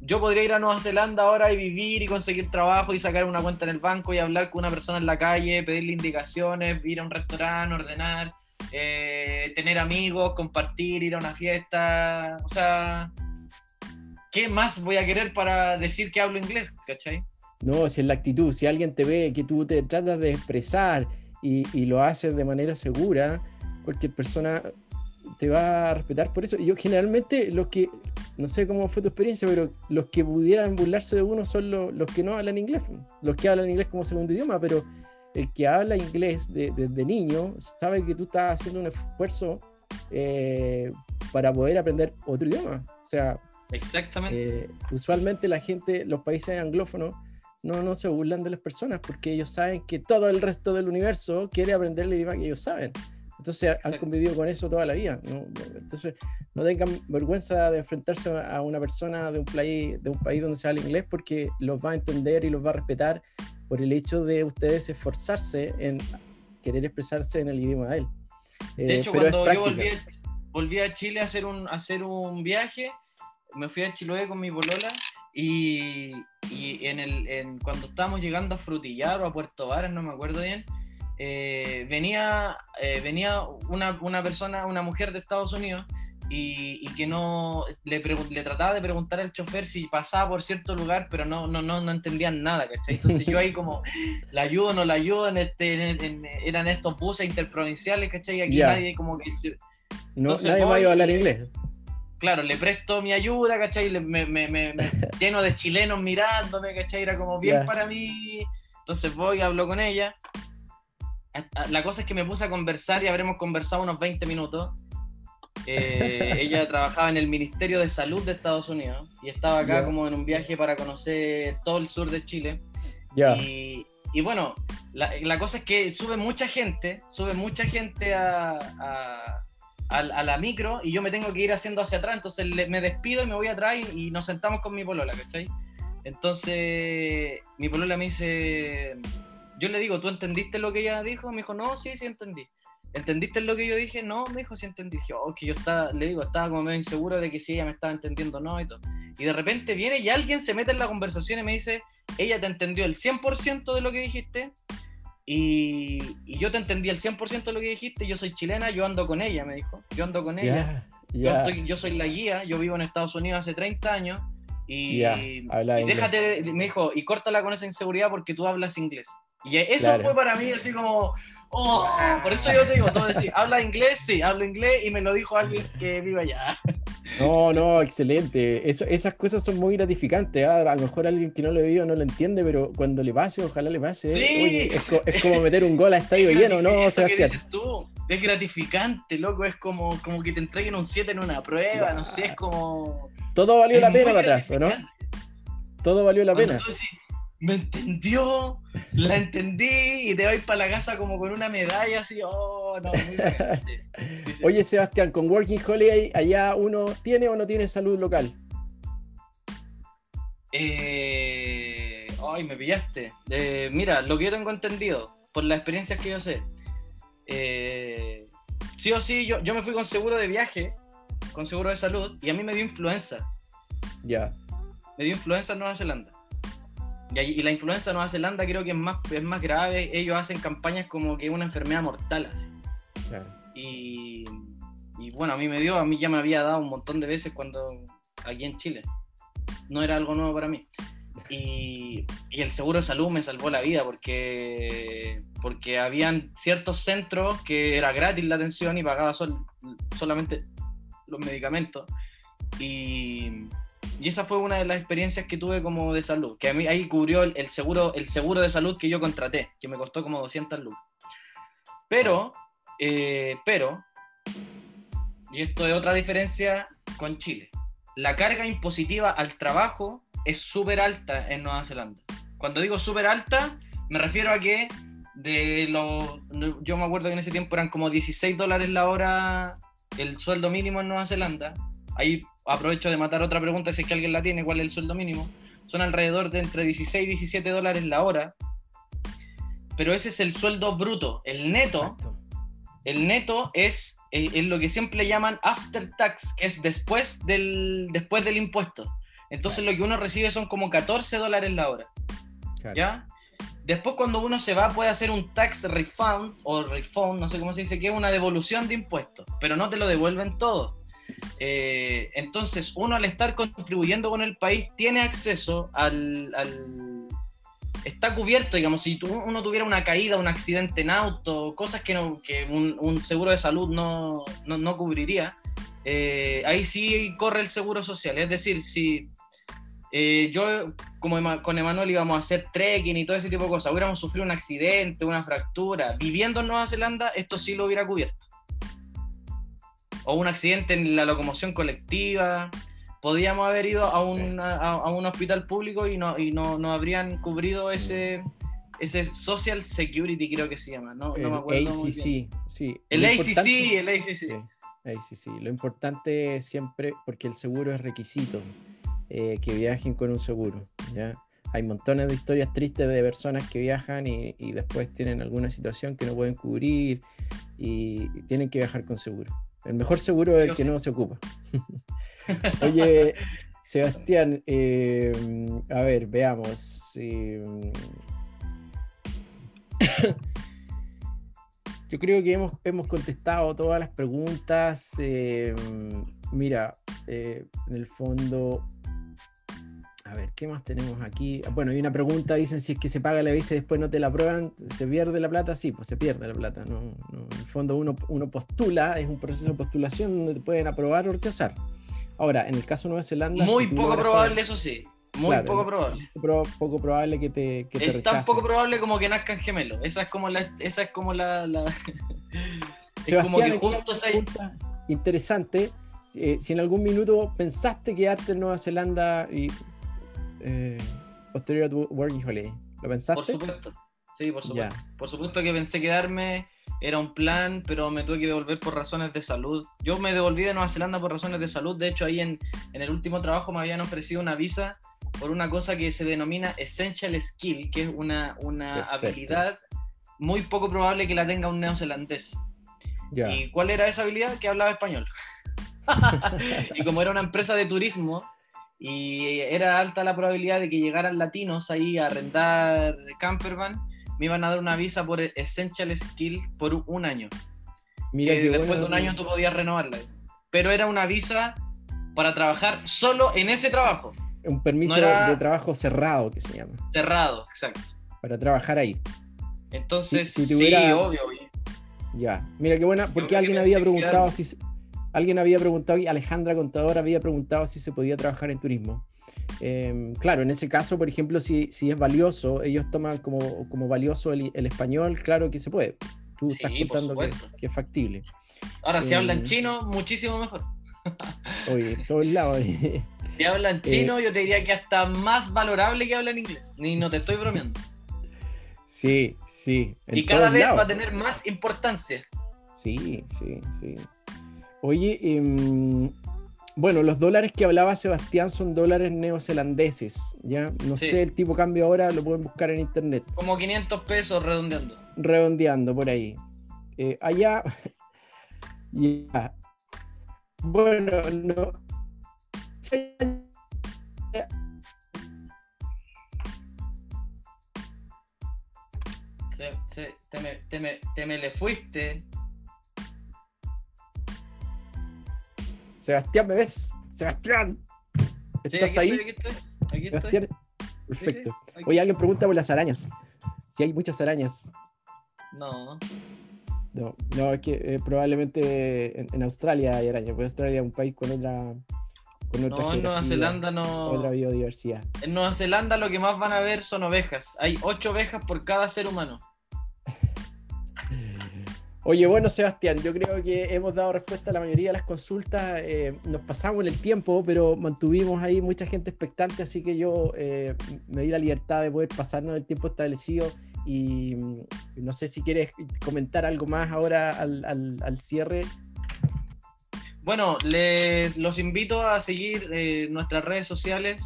yo podría ir a Nueva Zelanda ahora y vivir y conseguir trabajo y sacar una cuenta en el banco y hablar con una persona en la calle, pedirle indicaciones, ir a un restaurante, ordenar, eh, tener amigos, compartir, ir a una fiesta. O sea, ¿qué más voy a querer para decir que hablo inglés? ¿Cachai? No, si es la actitud, si alguien te ve que tú te tratas de expresar y, y lo haces de manera segura, cualquier persona te va a respetar por eso. Y yo generalmente los que, no sé cómo fue tu experiencia, pero los que pudieran burlarse de uno son lo- los que no hablan inglés, los que hablan inglés como segundo idioma, pero el que habla inglés de- desde niño sabe que tú estás haciendo un esfuerzo eh, para poder aprender otro idioma. O sea, Exactamente. eh, usualmente la gente, los países anglófonos, no, no se burlan de las personas porque ellos saben que todo el resto del universo quiere aprender el idioma que ellos saben. Entonces han convivido con eso toda la vida. ¿no? Entonces no tengan vergüenza de enfrentarse a una persona de un, país, de un país donde se habla inglés porque los va a entender y los va a respetar por el hecho de ustedes esforzarse en querer expresarse en el idioma de él. De hecho, cuando yo volví, volví, a Chile a hacer un, a hacer un viaje, me fui a Chiloé con mi bolola y, y en el, en, cuando estábamos llegando a Frutillar o a Puerto Varas, no me acuerdo bien, eh, venía, eh, venía una, una, persona, una mujer de Estados Unidos y, y que no le, le, trataba de preguntar al chofer si pasaba por cierto lugar, pero no, no, no, no entendían nada, ¿cachai? Entonces yo ahí como, [laughs] ¿la ayudo no la ayudo? En este, en, eran estos buses interprovinciales, ¿cachai? Aquí nadie como que... No, nadie va a hablar inglés claro, le presto mi ayuda, ¿cachai? Me, me, me, [laughs] lleno de chilenos mirándome, ¿cachai? Era como bien para mí. Entonces voy, hablo con ella. La cosa es que me puse a conversar y habremos conversado unos 20 minutos. Eh, ella [laughs] trabajaba en el Ministerio de Salud de Estados Unidos y estaba acá como en un viaje para conocer todo el sur de Chile. Y, y, bueno, la, la, cosa es que sube mucha gente, sube mucha gente a a, la micro y yo me tengo que ir haciendo hacia atrás, entonces me despido y me voy atrás y, nos sentamos con mi polola, ¿cachai? Entonces mi polola me dice, yo le digo, ¿tú entendiste lo que ella dijo? Me dijo, no, sí, sí entendí. ¿Entendiste lo que yo dije? No, me dijo, sí entendí. Dije, oh, que yo estaba, le digo, estaba como medio inseguro de que si ella me estaba entendiendo o no y todo. Y de repente viene y alguien se mete en la conversación y me dice, ella te entendió el 100% de lo que dijiste, y, yo te entendí el 100% de lo que dijiste, yo soy chilena, yo ando con ella, me dijo. Yo ando con ella. Yo, soy la guía, yo vivo en Estados Unidos hace 30 años. Y, déjate, me dijo, y córtala con esa inseguridad porque tú hablas inglés. Y eso fue para mí así como, oh, por eso yo te digo, todo decir, ¿habla inglés? Sí, hablo inglés y me lo dijo alguien que vive allá. No, no, excelente. Eso, esas cosas son muy gratificantes. ¿ah? A lo mejor alguien que no lo vivido no lo entiende, pero cuando le pase, ojalá le pase. Sí. es, como meter un gol a [laughs] estadio lleno, ¿no, Sebastián? tú? Es gratificante, loco. Es como, como que te entreguen un 7 en una prueba, no sé, es como. Todo valió la pena para atrás, ¿o no? Todo valió la pena me entendió, la entendí y te vais para la casa como con una medalla así, oh, no, muy [laughs] Oye, Sebastián, con Working Holiday, ¿allá uno tiene o no tiene salud local? Eh, ay, me pillaste. Eh, mira, lo que yo tengo entendido, por las experiencias que yo sé, eh, sí o sí, yo, yo me fui con seguro de viaje, con seguro de salud, y a mí me dio influenza. Ya. Me dio influenza en Nueva Zelanda. Y, la influenza de Nueva Zelanda creo que es más, es más grave. Ellos hacen campañas como que es una enfermedad mortal. Así. Y, bueno, a mí me dio, a mí ya me había dado un montón de veces cuando aquí en Chile. No era algo nuevo para mí. Y, el seguro de salud me salvó la vida porque, porque habían ciertos centros que era gratis la atención y pagaba solamente los medicamentos. Y, y esa fue una de las experiencias que tuve como de salud, que a mí ahí cubrió el, seguro, el seguro de salud que yo contraté, que me costó como 200 lucas. Pero, eh, pero, y esto es otra diferencia con Chile, la carga impositiva al trabajo es súper alta en Nueva Zelanda. Cuando digo súper alta, me refiero a que de los, yo me acuerdo que en ese tiempo eran como 16 dólares la hora el sueldo mínimo en Nueva Zelanda. Ahí aprovecho de matar otra pregunta, si es que alguien la tiene, ¿cuál es el sueldo mínimo? Son alrededor de entre 16 y 17 dólares la hora, pero ese es el sueldo bruto. El neto, el neto es, eh, es, lo que siempre llaman after tax, que es después del, después del impuesto. Entonces lo que uno recibe son como 14 dólares la hora. ¿Ya? Después cuando uno se va puede hacer un tax refund o refund, no sé cómo se dice, que es una devolución de impuestos, pero no te lo devuelven todo. Eh, entonces, uno al estar contribuyendo con el país tiene acceso al, está cubierto, digamos, si uno tuviera una caída, un accidente en auto, cosas que, un, seguro de salud no, cubriría, eh, ahí sí corre el seguro social. Es decir, si eh, yo como con Emanuel íbamos a hacer trekking y todo ese tipo de cosas, hubiéramos sufrido un accidente, una fractura, viviendo en Nueva Zelanda, esto sí lo hubiera cubierto o un accidente en la locomoción colectiva. Podíamos haber ido a un, a, un hospital público y no, y no, no habrían cubrido ese, ese es Social Security creo que se llama, no, no me acuerdo. muy bien. ACC, sí. El Lo ACC, el ACC. Sí, ACC. Lo importante es siempre, porque el seguro es requisito, eh, que viajen con un seguro. ¿ya? Hay montones de historias tristes de personas que viajan y, y después tienen alguna situación que no pueden cubrir y tienen que viajar con seguro. El mejor seguro es el que no se ocupa. [laughs] Oye, Sebastián, eh, a ver, veamos. eh, [coughs] Yo creo que hemos, hemos contestado todas las preguntas. eh, mira, en el fondo, a ver, ¿qué más tenemos aquí? Bueno, hay una pregunta, dicen si es que se paga la visa y después no te la aprueban, ¿se pierde la plata? Sí, pues se pierde la plata. No, no, en el fondo uno, uno postula, es un proceso de postulación donde te pueden aprobar o rechazar. Ahora, en el caso de Nueva Zelanda... Muy si poco probable, eso sí. Muy Claro, poco probable. pro- poco probable que te, que te Es tan poco probable como que nazcan gemelos. Esa es como la. Esa es como la. la- [laughs] es como que hay justo pregunta interesante. Eh, si en algún minuto pensaste quedarte en Nueva Zelanda y eh, posterior a tu working holiday, ¿lo pensaste? Por supuesto. Sí, por supuesto. Ya. Por supuesto que pensé quedarme. Era un plan, pero me tuve que devolver por razones de salud. Yo me devolví de Nueva Zelanda por razones de salud. De hecho, ahí en, en el último trabajo me habían ofrecido una visa por una cosa que se denomina Essential Skill, que es una, una habilidad muy poco probable que la tenga un neozelandés. Ya. ¿Y cuál era esa habilidad? Que hablaba español. [laughs] y como era una empresa de turismo y era alta la probabilidad de que llegaran latinos ahí a arrendar campervan, me iban a dar una visa por Essential Skill por un- año. Mira que después de un año tú podías renovarla. Pero era una visa para trabajar solo en ese trabajo, Un permiso no era- de trabajo cerrado que se llama, cerrado, exacto. para trabajar ahí. Entonces, Si- si sí, obvio. Ya. Mira qué buena, porque que alguien había preguntado quedarme. si alguien había preguntado y Alejandra Contador había preguntado si se podía trabajar en turismo. Eh, claro, en ese caso, por ejemplo, si, si es valioso, ellos toman como, como valioso el, el español, claro que se puede. Tú Sí, estás contando que, que es factible. Ahora, si Eh, hablan chino, muchísimo mejor. [laughs] Oye, en todos lados. Si hablan chino, yo te diría que hasta más valorable que hablan inglés. Ni no te estoy bromeando. sí, sí. y cada vez lados. va a tener más importancia. Sí, sí, sí. Oye, em, bueno, los dólares que hablaba Sebastián son dólares neozelandeses, ¿ya? No Sí. sé el tipo cambio ahora, lo pueden buscar en internet, Como 500 pesos redondeando. redondeando por ahí. Eh, allá, [laughs] ya. Bueno, no. Sí, Se- se- te, me, te me- te me le fuiste. Sebastián, ¿me ves? Sebastián, Sí, ¿estás aquí ahí? estoy, aquí estoy. Aquí estoy. Sí, sí, perfecto. aquí. Oye, alguien pregunta por las arañas. Si hay muchas arañas. No. No, no, es que eh, probablemente en, en Australia hay arañas, porque Australia es un país con otra. Con otra No, en Nueva Zelanda no. Otra biodiversidad. En Nueva Zelanda lo que más van a ver son ovejas. Hay ocho ovejas por cada ser humano. Oye, bueno, Sebastián, yo creo que hemos dado respuesta a la mayoría de las consultas. eh, nos pasamos en el tiempo, pero mantuvimos ahí mucha gente expectante, así que yo eh, me di la libertad de poder pasarnos el tiempo establecido. Y mm, no sé si quieres comentar algo más ahora al, al- cierre. Bueno, les los invito a seguir eh, nuestras redes sociales.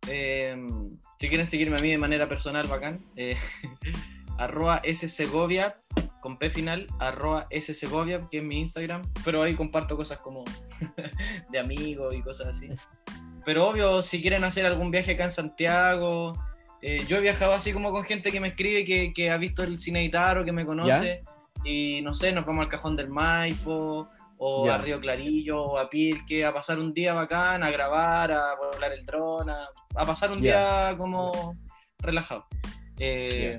Si quieren seguirme a mí de manera personal, bacán. [laughs] arroba ssegovia con P final, arroba ssegovia, que es mi Instagram. Pero ahí comparto cosas como [laughs] de amigos y cosas así. Pero obvio, si quieren hacer algún viaje acá en Santiago, eh, yo he viajado así como con gente que me escribe, que, que ha visto el cine o que me conoce. Y no sé, nos vamos al Cajón del Maipo, o Ya. a Río Clarillo, o a Pirque, a pasar un día bacán, a grabar, a volar el dron, a, a pasar un Ya. día como relajado. Eh,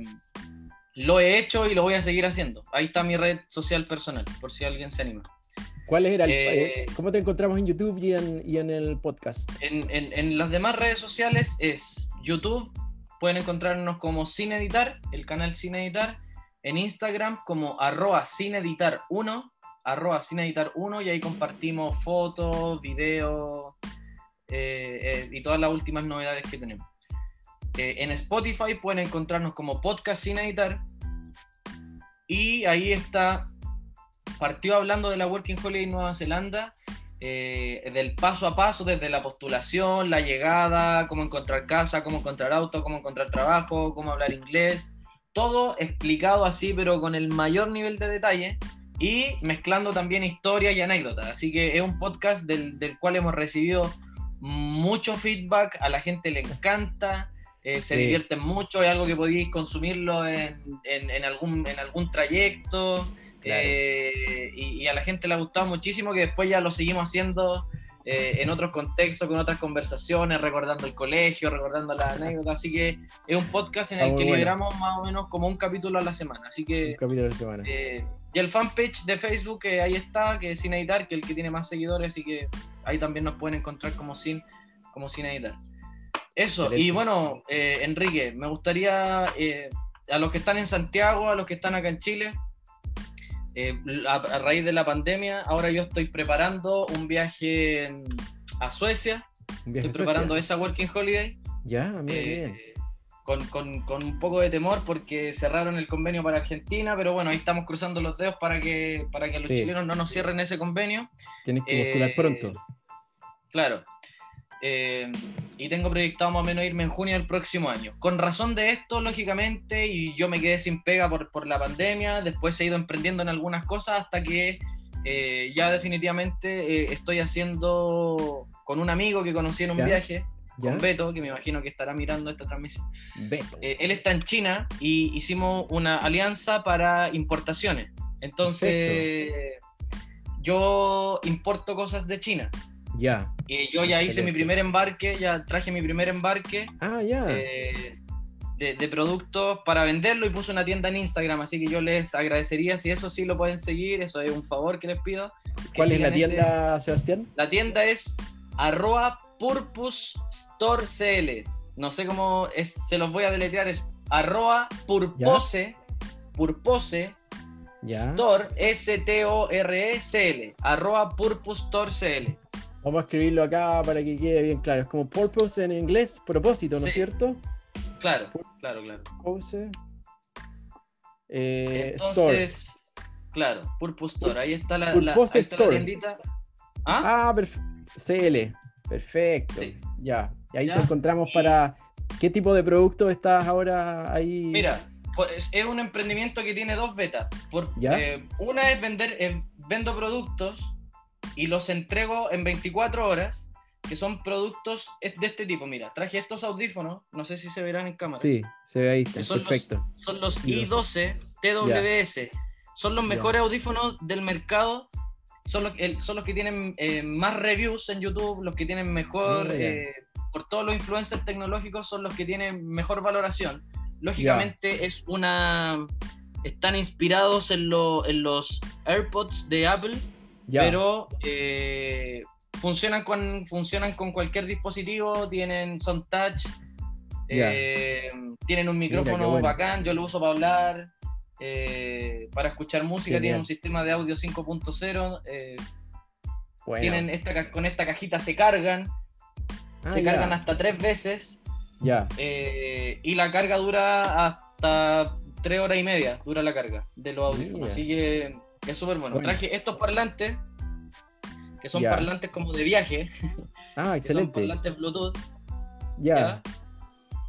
Lo he hecho y lo voy a seguir haciendo. Ahí está mi red social personal, por si alguien se anima. ¿Cuál era el, Eh, eh, ¿Cómo te encontramos en YouTube y en, y en el podcast? En, en- en las demás redes sociales es YouTube, pueden encontrarnos como Sin Editar, el canal Sin Editar, en Instagram como arroba Sin Editar 1, arroba Sin Editar 1, y ahí compartimos fotos, videos eh, eh, y todas las últimas novedades que tenemos. Eh, en Spotify pueden encontrarnos como podcast sin editar. Y ahí está, partió hablando de la Working Holiday Nueva Zelanda, eh, del paso a paso, desde la postulación, la llegada, cómo encontrar casa, cómo encontrar auto, cómo encontrar trabajo, cómo hablar inglés, todo explicado así, pero con el mayor nivel de detalle y mezclando también historias y anécdotas. Así que es un podcast del, del cual hemos recibido mucho feedback, a la gente le encanta. Eh, se Sí. divierten mucho, es algo que podéis consumirlo en, en- en algún, en algún trayecto. Claro. eh, y, y a la gente le ha gustado muchísimo que después ya lo seguimos haciendo eh, en otros contextos, con otras conversaciones, recordando el colegio, recordando las anécdotas. Así que es un podcast en el que bueno. liberamos más o menos como un capítulo a la semana. Así Un que capítulo de la semana. y el fanpage de Facebook, que ahí está, que es Sin Editar, que es el que tiene más seguidores, así que ahí también nos pueden encontrar como Sin, como sin Editar. Eso, Excelente. y bueno, eh, Enrique, me gustaría eh, a los que están en Santiago, a los que están acá en Chile, eh, a, a raíz de la pandemia, ahora yo estoy preparando un viaje en- a Suecia, Un viaje estoy a preparando Suecia. esa Working Holiday. Ya, Eh, bien. Con, con- con un poco de temor porque cerraron el convenio para Argentina, pero bueno, ahí estamos cruzando los dedos para que, para que los Sí. chilenos no nos cierren ese convenio. Tienes que postular pronto. Claro. Eh, y tengo proyectado más o menos irme en junio del próximo año. Con razón de esto, lógicamente, y yo me quedé sin pega por, por la pandemia, después he ido emprendiendo en algunas cosas hasta que eh, ya definitivamente eh, estoy haciendo con un amigo que conocí en un Ya. viaje, ¿Ya? con Beto, que me imagino que estará mirando esta transmisión. Beto. Eh, él está en China y hicimos una alianza para importaciones. Entonces, yo importo cosas de China. Ya. Y yo ya hice mi primer embarque, ya traje mi primer embarque Ah, ya. eh, de, de productos para venderlo y puse una tienda en Instagram. Así que yo les agradecería si eso sí lo pueden seguir, eso es un favor que les pido. que ¿Cuál es la ese- tienda, Sebastián? La tienda es arroba purpose store cl. No sé cómo es, se los voy a deletrear, es arroba purpose, purpose Ya. store S-T-O-R-E-C-L, arroba purpose store cl. Vamos a escribirlo acá para que quede bien claro. Es como purpose en inglés, propósito, ¿no es Sí. cierto? Claro, claro, claro. Purpose. Eh, store. Entonces, claro, Purpose Store, ahí está la, la, ahí está la tiendita. ¿Ah? Ah, perf- CL. Perfecto. Sí. Ya. Y ahí Ya. te encontramos para. ¿Qué tipo de producto estás ahora ahí? Mira, pues, es un emprendimiento que tiene dos betas. Por, eh, una es vender, eh, vendo productos y los entrego en 24 horas, que son productos de este tipo. Mira, traje estos audífonos, no sé si se verán en cámara. Sí, se ve ahí. que son Perfecto. Los, son los I12. I12 TWS. Son los mejores audífonos del mercado. Son los, el- son los que tienen eh, más reviews en YouTube, los que tienen mejor, Ah, ya. eh, por todos los influencers tecnológicos, son los que tienen mejor valoración. Lógicamente es una... Están inspirados en, lo- en los AirPods de Apple, Ya. pero eh, funcionan, con, funcionan con cualquier dispositivo, tienen, son touch, eh, tienen un Mira, micrófono bueno. bacán, yo lo uso para hablar, eh, para escuchar música, tienen un sistema de audio 5.0, eh, Bueno. tienen esta, con esta cajita se cargan, Ah, se ya. cargan hasta tres veces Ya. y la carga dura hasta tres horas y media, dura la carga de los audífonos, así que es súper bueno. Bueno. Traje estos parlantes, que son parlantes como de viaje, [laughs] Ah, que son excelente. parlantes Bluetooth, Ya. ¿ya?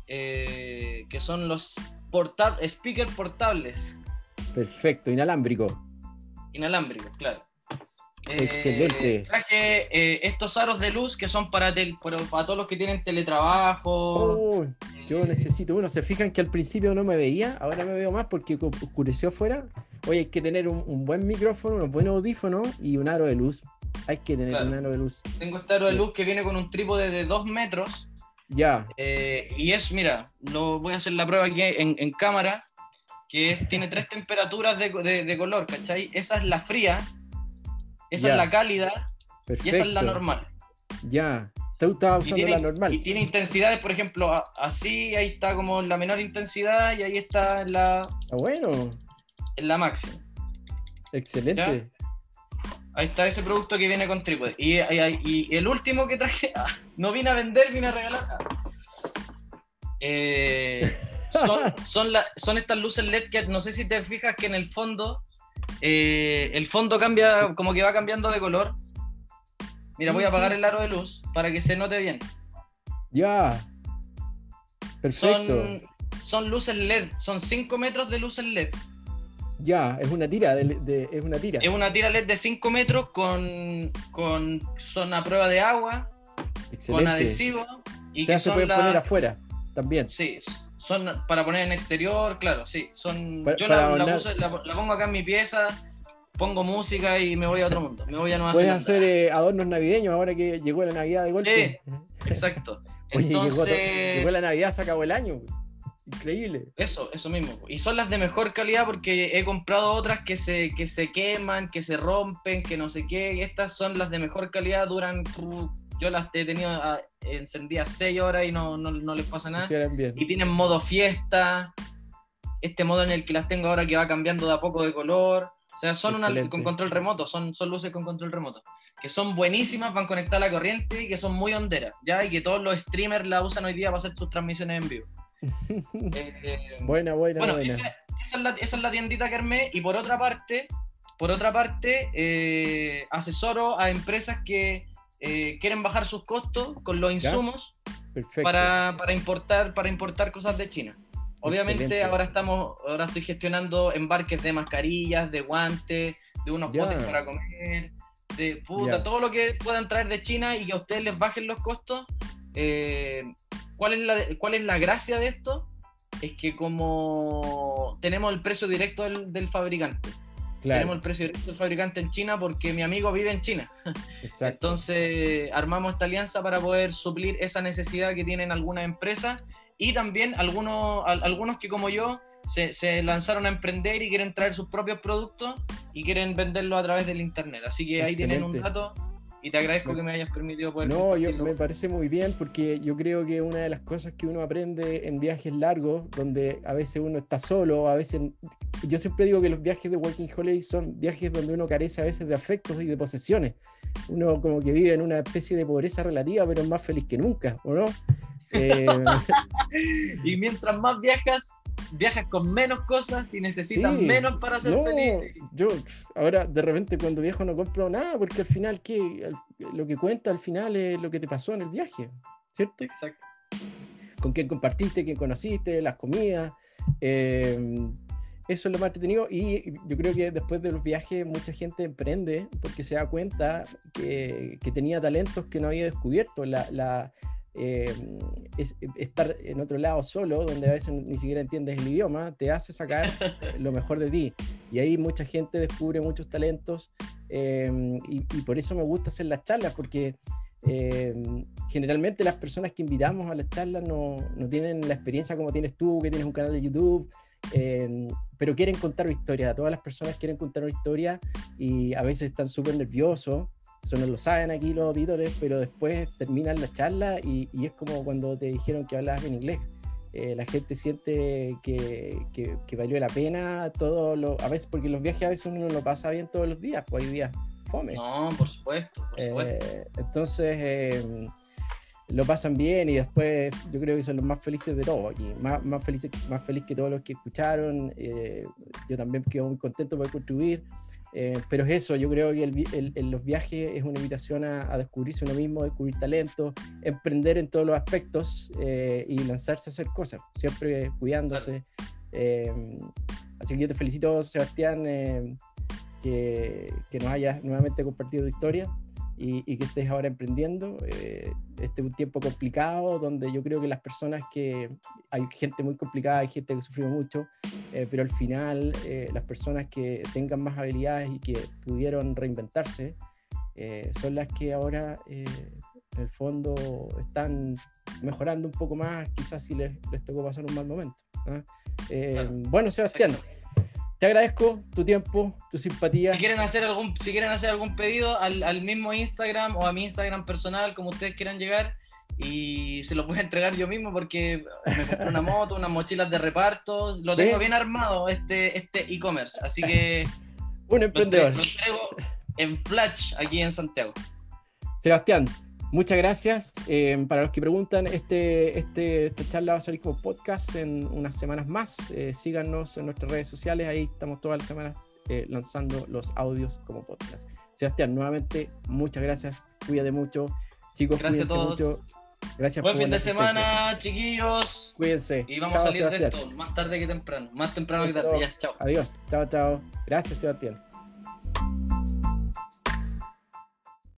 Eh, que son los porta speaker portables, Perfecto. Inalámbrico. inalámbricos, claro. Eh, Excelente. traje eh, estos aros de luz que son para, tel- para, para todos los que tienen teletrabajo. Oh, yo eh, necesito uno. ¿Se fijan que al principio no me veía? Ahora me veo más porque cu- oscureció afuera. Oye, hay que tener un, un buen micrófono, unos buenos audífonos y un aro de luz. Hay que tener Claro. un aro de luz. Tengo este aro de luz que viene con un trípode de 2 metros. Ya. eh, y es, mira, lo voy a hacer la prueba aquí en, en cámara, que es, tiene tres temperaturas de, de- de color, ¿cachai? Esa es la fría, esa Ya. es la cálida Perfecto. y esa es la normal. Ya. Tú estabas usando tiene, la normal. y tiene intensidades, por ejemplo, así, ahí está como la menor intensidad y ahí está en la, Ah, bueno. en la máxima. Excelente. Ahí está ese producto que viene con trípode. Y, y- y el último que traje, [laughs] ah, no vine a vender, vine a regalar. Eh, [laughs] son, son, la- son estas luces LED que no sé si te fijas que en el fondo, eh, el fondo cambia, como que va cambiando de color. Mira, voy a apagar el aro de luz para que se note bien. Ya. Perfecto. Son, son luces LED, son 5 metros de luces LED. Ya, es una tira, de, de- es una tira. Es una tira LED de 5 metros con, con son a prueba de agua, con adhesivo. Y o sea, que se la- poner afuera también. Sí, son para poner en exterior, claro, sí. Son, Para- yo la, la adornar. puse- la- la pongo acá en mi pieza, pongo música y me voy a otro mundo. Me voy a Nueva Zelanda. hacer eh, adornos navideños ahora que llegó la Navidad de golpe. [laughs] Exacto. Oye, llegó, to- Entonces, llegó la Navidad, se acabó el año. Increíble. eso, eso mismo. Y son las de mejor calidad porque he comprado otras que se, que se queman, que se rompen, que no sé qué. Estas son las de mejor calidad, duran. Yo las he tenido ah, encendidas 6 horas y no, no, no les pasa nada. Bien. y tienen modo fiesta, este modo en el que las tengo ahora que va cambiando de a poco de color. O sea, son una, con control remoto, son, son luces con control remoto. Que son buenísimas, van conectadas a la corriente y que son muy honderas, ¿ya? Y que todos los streamers la usan hoy día para hacer sus transmisiones en vivo. [laughs] Eh, buena, buena, bueno, buena. esa, esa es la, esa es la tiendita que armé y por otra parte, por otra parte, eh, asesoro a empresas que eh, quieren bajar sus costos con los insumos para, para importar para importar cosas de China. Obviamente Excelente. ahora estamos ahora estoy gestionando embarques de mascarillas, de guantes, de unos Ya. botes para comer, de puta, Ya. todo lo que puedan traer de China y que a ustedes les bajen los costos. Eh, ¿cuál, es la, ¿Cuál es la gracia de esto? Es que como tenemos el precio directo del, del fabricante, tenemos el precio directo del fabricante en China porque mi amigo vive en China. exacto. Entonces armamos esta alianza para poder suplir esa necesidad que tienen algunas empresas y también algunos, al- algunos que como yo se, se lanzaron a emprender y quieren traer sus propios productos y quieren venderlo a través del internet. Así que ahí tienen un dato y te agradezco que me hayas permitido poder No, yo, me parece muy bien porque yo creo que una de las cosas que uno aprende en viajes largos, donde a veces uno está solo, a veces... Yo siempre digo que los viajes de Working Holiday son viajes donde uno carece a veces de afectos y de posesiones. Uno como que vive en una especie de pobreza relativa, pero es más feliz que nunca, ¿o no? [laughs] Eh, Y mientras más viajas, viajas con menos cosas y necesitas Sí, menos para ser no, feliz. yo ahora de repente cuando viajo no compro nada porque al final ¿qué? Lo que cuenta al final es lo que te pasó en el viaje, ¿cierto? Exacto. Con quién compartiste, quién conociste, las comidas. eh, eso es lo más entretenido y yo creo que después de los viajes mucha gente emprende porque se da cuenta que, que tenía talentos que no había descubierto. La, la, eh, es- estar en otro lado solo, donde a veces ni siquiera entiendes el idioma, te hace sacar eh, [laughs] lo mejor de ti. Y ahí mucha gente descubre muchos talentos eh, y, y por eso me gusta hacer las charlas, porque eh, generalmente las personas que invitamos a las charlas no, no tienen la experiencia como tienes tú, que tienes un canal de YouTube, eh, pero quieren contar una historia. Todas las personas quieren contar una historia y a veces están súper nerviosos. Eso no lo saben aquí los auditores, pero después terminan la charla y, y es como cuando te dijeron que hablabas en inglés. Eh, la gente siente que, que, que valió la pena todo lo, a veces porque los viajes a veces uno no lo pasa bien todos los días, pues hay días fome. No, por supuesto, por supuesto. Eh, entonces eh, lo pasan bien y después yo creo que son los más felices de todos aquí, más, más, felices, más feliz que todos los que escucharon. eh, yo también quedo muy contento por contribuir. Eh, pero es eso, yo creo que el el- el- los viajes es una invitación a, a descubrirse uno mismo, descubrir talento, emprender en todos los aspectos eh, y lanzarse a hacer cosas, siempre cuidándose. Eh, así que yo te felicito, Sebastián, eh, que, que nos hayas nuevamente compartido tu historia y, y que estés ahora emprendiendo. Eh, este es un tiempo complicado donde yo creo que las personas que hay gente muy complicada, hay gente que sufrió mucho, eh, pero al final eh, las personas que tengan más habilidades y que pudieron reinventarse eh, son las que ahora eh, en el fondo están mejorando un poco más, quizás si les, les tocó pasar un mal momento. ¿ah? Eh, Claro. Bueno, Sebastián, te agradezco tu tiempo, tu simpatía. Si quieren hacer algún, si quieren hacer algún pedido al, al mismo Instagram o a mi Instagram personal, como ustedes quieran llegar, y se lo puedo entregar yo mismo porque me compré una moto, unas mochilas de reparto, lo tengo bien armado este este e-commerce, así que Un lo, emprendedor. lo entrego en Flash aquí en Santiago. Sebastián, Muchas gracias. Eh, para los que preguntan, este, este, esta charla va a salir como podcast en unas semanas más. Eh, síganos en nuestras redes sociales, ahí estamos todas las semanas eh, lanzando los audios como podcast. Sebastián, nuevamente, muchas gracias. Cuídate mucho. Chicos, gracias cuídense mucho. Gracias Buen fin de semana, chiquillos. Cuídense. Y vamos a salir de esto más tarde que temprano. Más temprano que tarde. Ya, chao. Adiós. Chao, chao. Gracias, Sebastián.